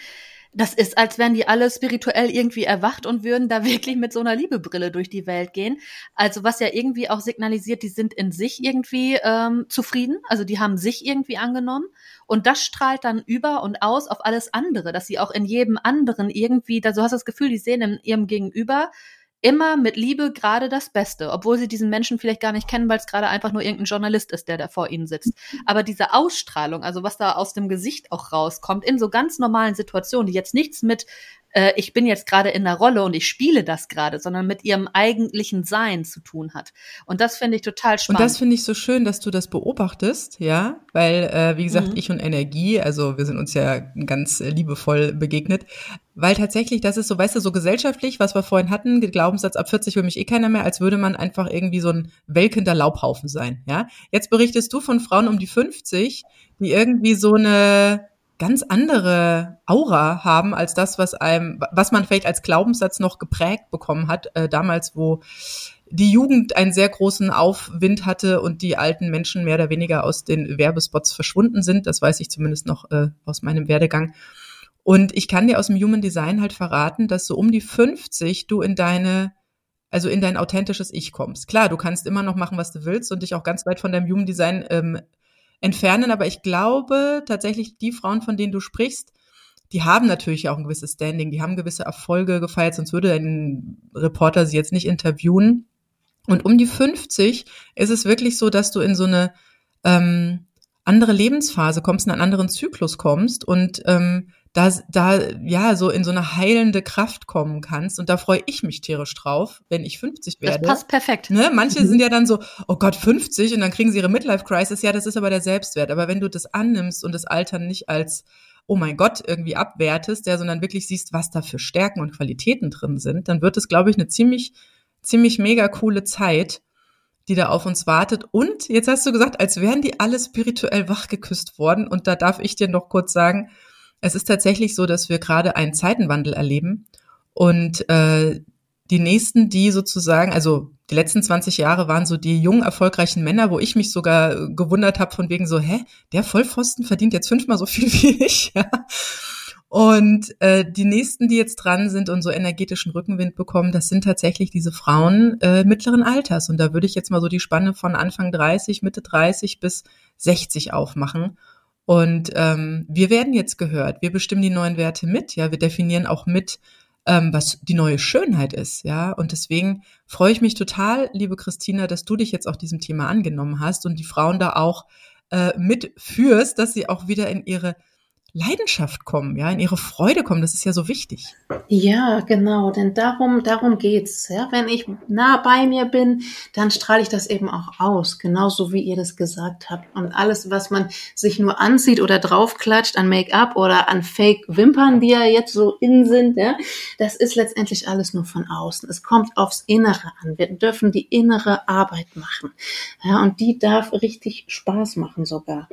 das ist, als wären die alle spirituell irgendwie erwacht und würden da wirklich mit so einer Liebebrille durch die Welt gehen. Also was ja irgendwie auch signalisiert, die sind in sich irgendwie ähm, zufrieden, also die haben sich irgendwie angenommen und das strahlt dann über und aus auf alles andere, dass sie auch in jedem anderen irgendwie, da so hast du das Gefühl, die sehen in ihrem Gegenüber immer mit Liebe gerade das Beste, obwohl sie diesen Menschen vielleicht gar nicht kennen, weil es gerade einfach nur irgendein Journalist ist, der da vor ihnen sitzt. Aber diese Ausstrahlung, also was da aus dem Gesicht auch rauskommt, in so ganz normalen Situationen, die jetzt nichts mit äh, ich bin jetzt gerade in der Rolle und ich spiele das gerade, sondern mit ihrem eigentlichen Sein zu tun hat. Und das finde ich total spannend. Und das finde ich so schön, dass du das beobachtest, ja, weil, äh, wie gesagt, mhm. ich und Energie, also wir sind uns ja ganz liebevoll begegnet, weil tatsächlich, das ist so, weißt du, so gesellschaftlich, was wir vorhin hatten, Glaubenssatz ab 40 will mich eh keiner mehr, als würde man einfach irgendwie so ein welkender Laubhaufen sein, ja. Jetzt berichtest du von Frauen um die 50, die irgendwie so eine ganz andere Aura haben als das, was einem, was man vielleicht als Glaubenssatz noch geprägt bekommen hat, äh, damals, wo die Jugend einen sehr großen Aufwind hatte und die alten Menschen mehr oder weniger aus den Werbespots verschwunden sind. Das weiß ich zumindest noch äh, aus meinem Werdegang. Und ich kann dir aus dem Human Design halt verraten, dass so um die 50 du in deine, also in dein authentisches Ich kommst. Klar, du kannst immer noch machen, was du willst und dich auch ganz weit von deinem Human Design ähm, entfernen. Aber ich glaube tatsächlich, die Frauen, von denen du sprichst, die haben natürlich auch ein gewisses Standing, die haben gewisse Erfolge gefeiert, sonst würde ein Reporter sie jetzt nicht interviewen. Und um die 50 ist es wirklich so, dass du in so eine ähm, andere Lebensphase kommst, in einen anderen Zyklus kommst und ähm, da, da ja so in so eine heilende Kraft kommen kannst. Und da freue ich mich tierisch drauf, wenn ich 50 werde. Das passt perfekt. Ne? Manche mhm. sind ja dann so, oh Gott, 50 und dann kriegen sie ihre Midlife-Crisis. Ja, das ist aber der Selbstwert. Aber wenn du das annimmst und das Altern nicht als oh mein Gott, irgendwie abwertest, ja, sondern wirklich siehst, was da für Stärken und Qualitäten drin sind, dann wird es, glaube ich, eine ziemlich, ziemlich mega coole Zeit, die da auf uns wartet. Und jetzt hast du gesagt, als wären die alle spirituell wachgeküsst worden. Und da darf ich dir noch kurz sagen, es ist tatsächlich so, dass wir gerade einen Zeitenwandel erleben und äh, die nächsten, die sozusagen, also die letzten 20 Jahre waren so die jungen, erfolgreichen Männer, wo ich mich sogar gewundert habe von wegen so, hä, der Vollpfosten verdient jetzt fünfmal so viel wie ich. Ja. Und äh, die nächsten, die jetzt dran sind und so energetischen Rückenwind bekommen, das sind tatsächlich diese Frauen äh, mittleren Alters. Und da würde ich jetzt mal so die Spanne von Anfang 30, Mitte 30 bis 60 aufmachen. Und ähm, wir werden jetzt gehört. Wir bestimmen die neuen Werte mit. Ja, wir definieren auch mit, ähm, was die neue Schönheit ist. Ja, und deswegen freue ich mich total, liebe Christina, dass du dich jetzt auch diesem Thema angenommen hast und die Frauen da auch äh, mitführst, dass sie auch wieder in ihre Leidenschaft kommen, ja, in ihre Freude kommen. Das ist ja so wichtig. Ja, genau, denn darum, darum geht's. Ja, wenn ich nah bei mir bin, dann strahle ich das eben auch aus, genauso wie ihr das gesagt habt. Und alles, was man sich nur anzieht oder draufklatscht an Make-up oder an Fake-Wimpern, die ja jetzt so in sind, ja, das ist letztendlich alles nur von außen. Es kommt aufs Innere an. Wir dürfen die innere Arbeit machen. Ja, und die darf richtig Spaß machen sogar.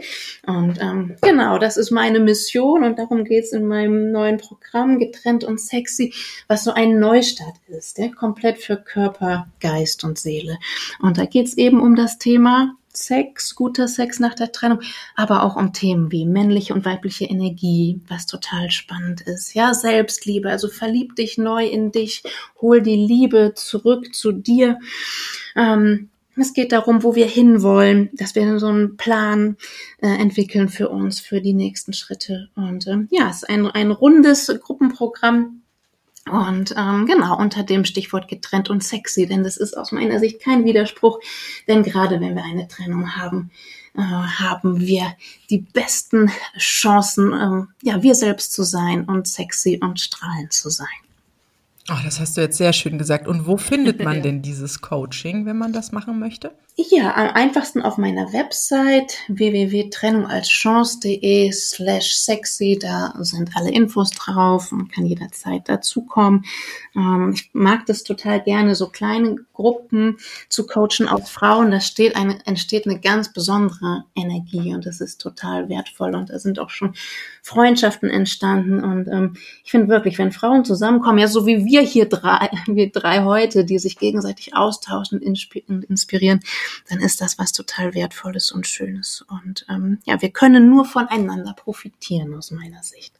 Und ähm, genau, das ist meine Mission Mission und darum geht's in meinem neuen Programm Getrennt und Sexy, was so ein Neustart ist, der komplett für Körper, Geist und Seele. Und da geht's eben um das Thema Sex, guter Sex nach der Trennung, aber auch um Themen wie männliche und weibliche Energie, was total spannend ist. Ja, Selbstliebe, also verlieb dich neu in dich, hol die Liebe zurück zu dir. Ähm, es geht darum, wo wir hinwollen, dass wir so einen Plan äh, entwickeln für uns, für die nächsten Schritte. Und ähm, ja, es ist ein, ein rundes Gruppenprogramm. Und ähm, genau unter dem Stichwort getrennt und sexy, denn das ist aus meiner Sicht kein Widerspruch, denn gerade wenn wir eine Trennung haben, äh, haben wir die besten Chancen, ähm, ja, wir selbst zu sein und sexy und strahlend zu sein. Ach, das hast du jetzt sehr schön gesagt. Und wo findet man denn dieses Coaching, wenn man das machen möchte? Ja, am einfachsten auf meiner Website www.trennungalschance.de slash sexy. Da sind alle Infos drauf. Man kann jederzeit dazukommen. Ähm, ich mag das total gerne, so kleine Gruppen zu coachen aus Frauen. Da steht eine, entsteht eine ganz besondere Energie und das ist total wertvoll. Und da sind auch schon Freundschaften entstanden. Und ähm, ich finde wirklich, wenn Frauen zusammenkommen, ja, so wie wir hier drei, wir drei heute, die sich gegenseitig austauschen und inspirieren, dann ist das was total Wertvolles und Schönes. Und ähm, ja, wir können nur voneinander profitieren aus meiner Sicht.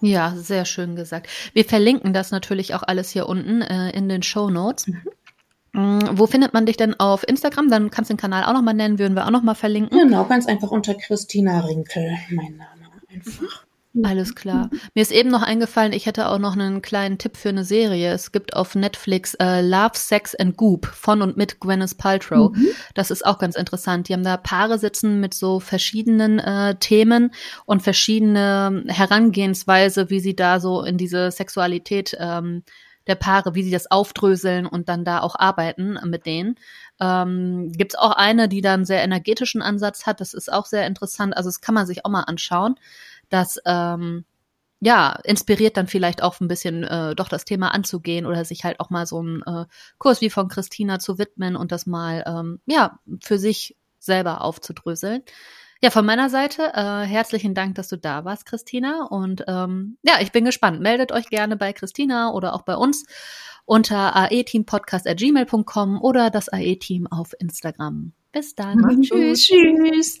Ja, sehr schön gesagt. Wir verlinken das natürlich auch alles hier unten äh, in den Show Notes. Mhm. Mm, wo findet man dich denn auf Instagram? Dann kannst du den Kanal auch nochmal nennen, würden wir auch nochmal verlinken. Genau, ganz einfach unter Christina Rinkel, mein Name einfach. Alles klar. Mir ist eben noch eingefallen, ich hätte auch noch einen kleinen Tipp für eine Serie. Es gibt auf Netflix äh, Love, Sex and Goop von und mit Gwyneth Paltrow. Mhm. Das ist auch ganz interessant. Die haben da Paare sitzen mit so verschiedenen äh, Themen und verschiedene Herangehensweise, wie sie da so in diese Sexualität ähm, der Paare, wie sie das aufdröseln und dann da auch arbeiten mit denen. Ähm, Gibt es auch eine, die da einen sehr energetischen Ansatz hat. Das ist auch sehr interessant. Also das kann man sich auch mal anschauen. Das ähm, ja, inspiriert dann vielleicht auch ein bisschen äh, doch das Thema anzugehen oder sich halt auch mal so einen äh, Kurs wie von Christina zu widmen und das mal ähm, ja für sich selber aufzudröseln. Ja, von meiner Seite äh, herzlichen Dank, dass du da warst, Christina. Und ähm, ja, ich bin gespannt. Meldet euch gerne bei Christina oder auch bei uns unter aeteampodcast.gmail.com oder das AE-Team auf Instagram. Bis dann. Tschüss. Tschüss.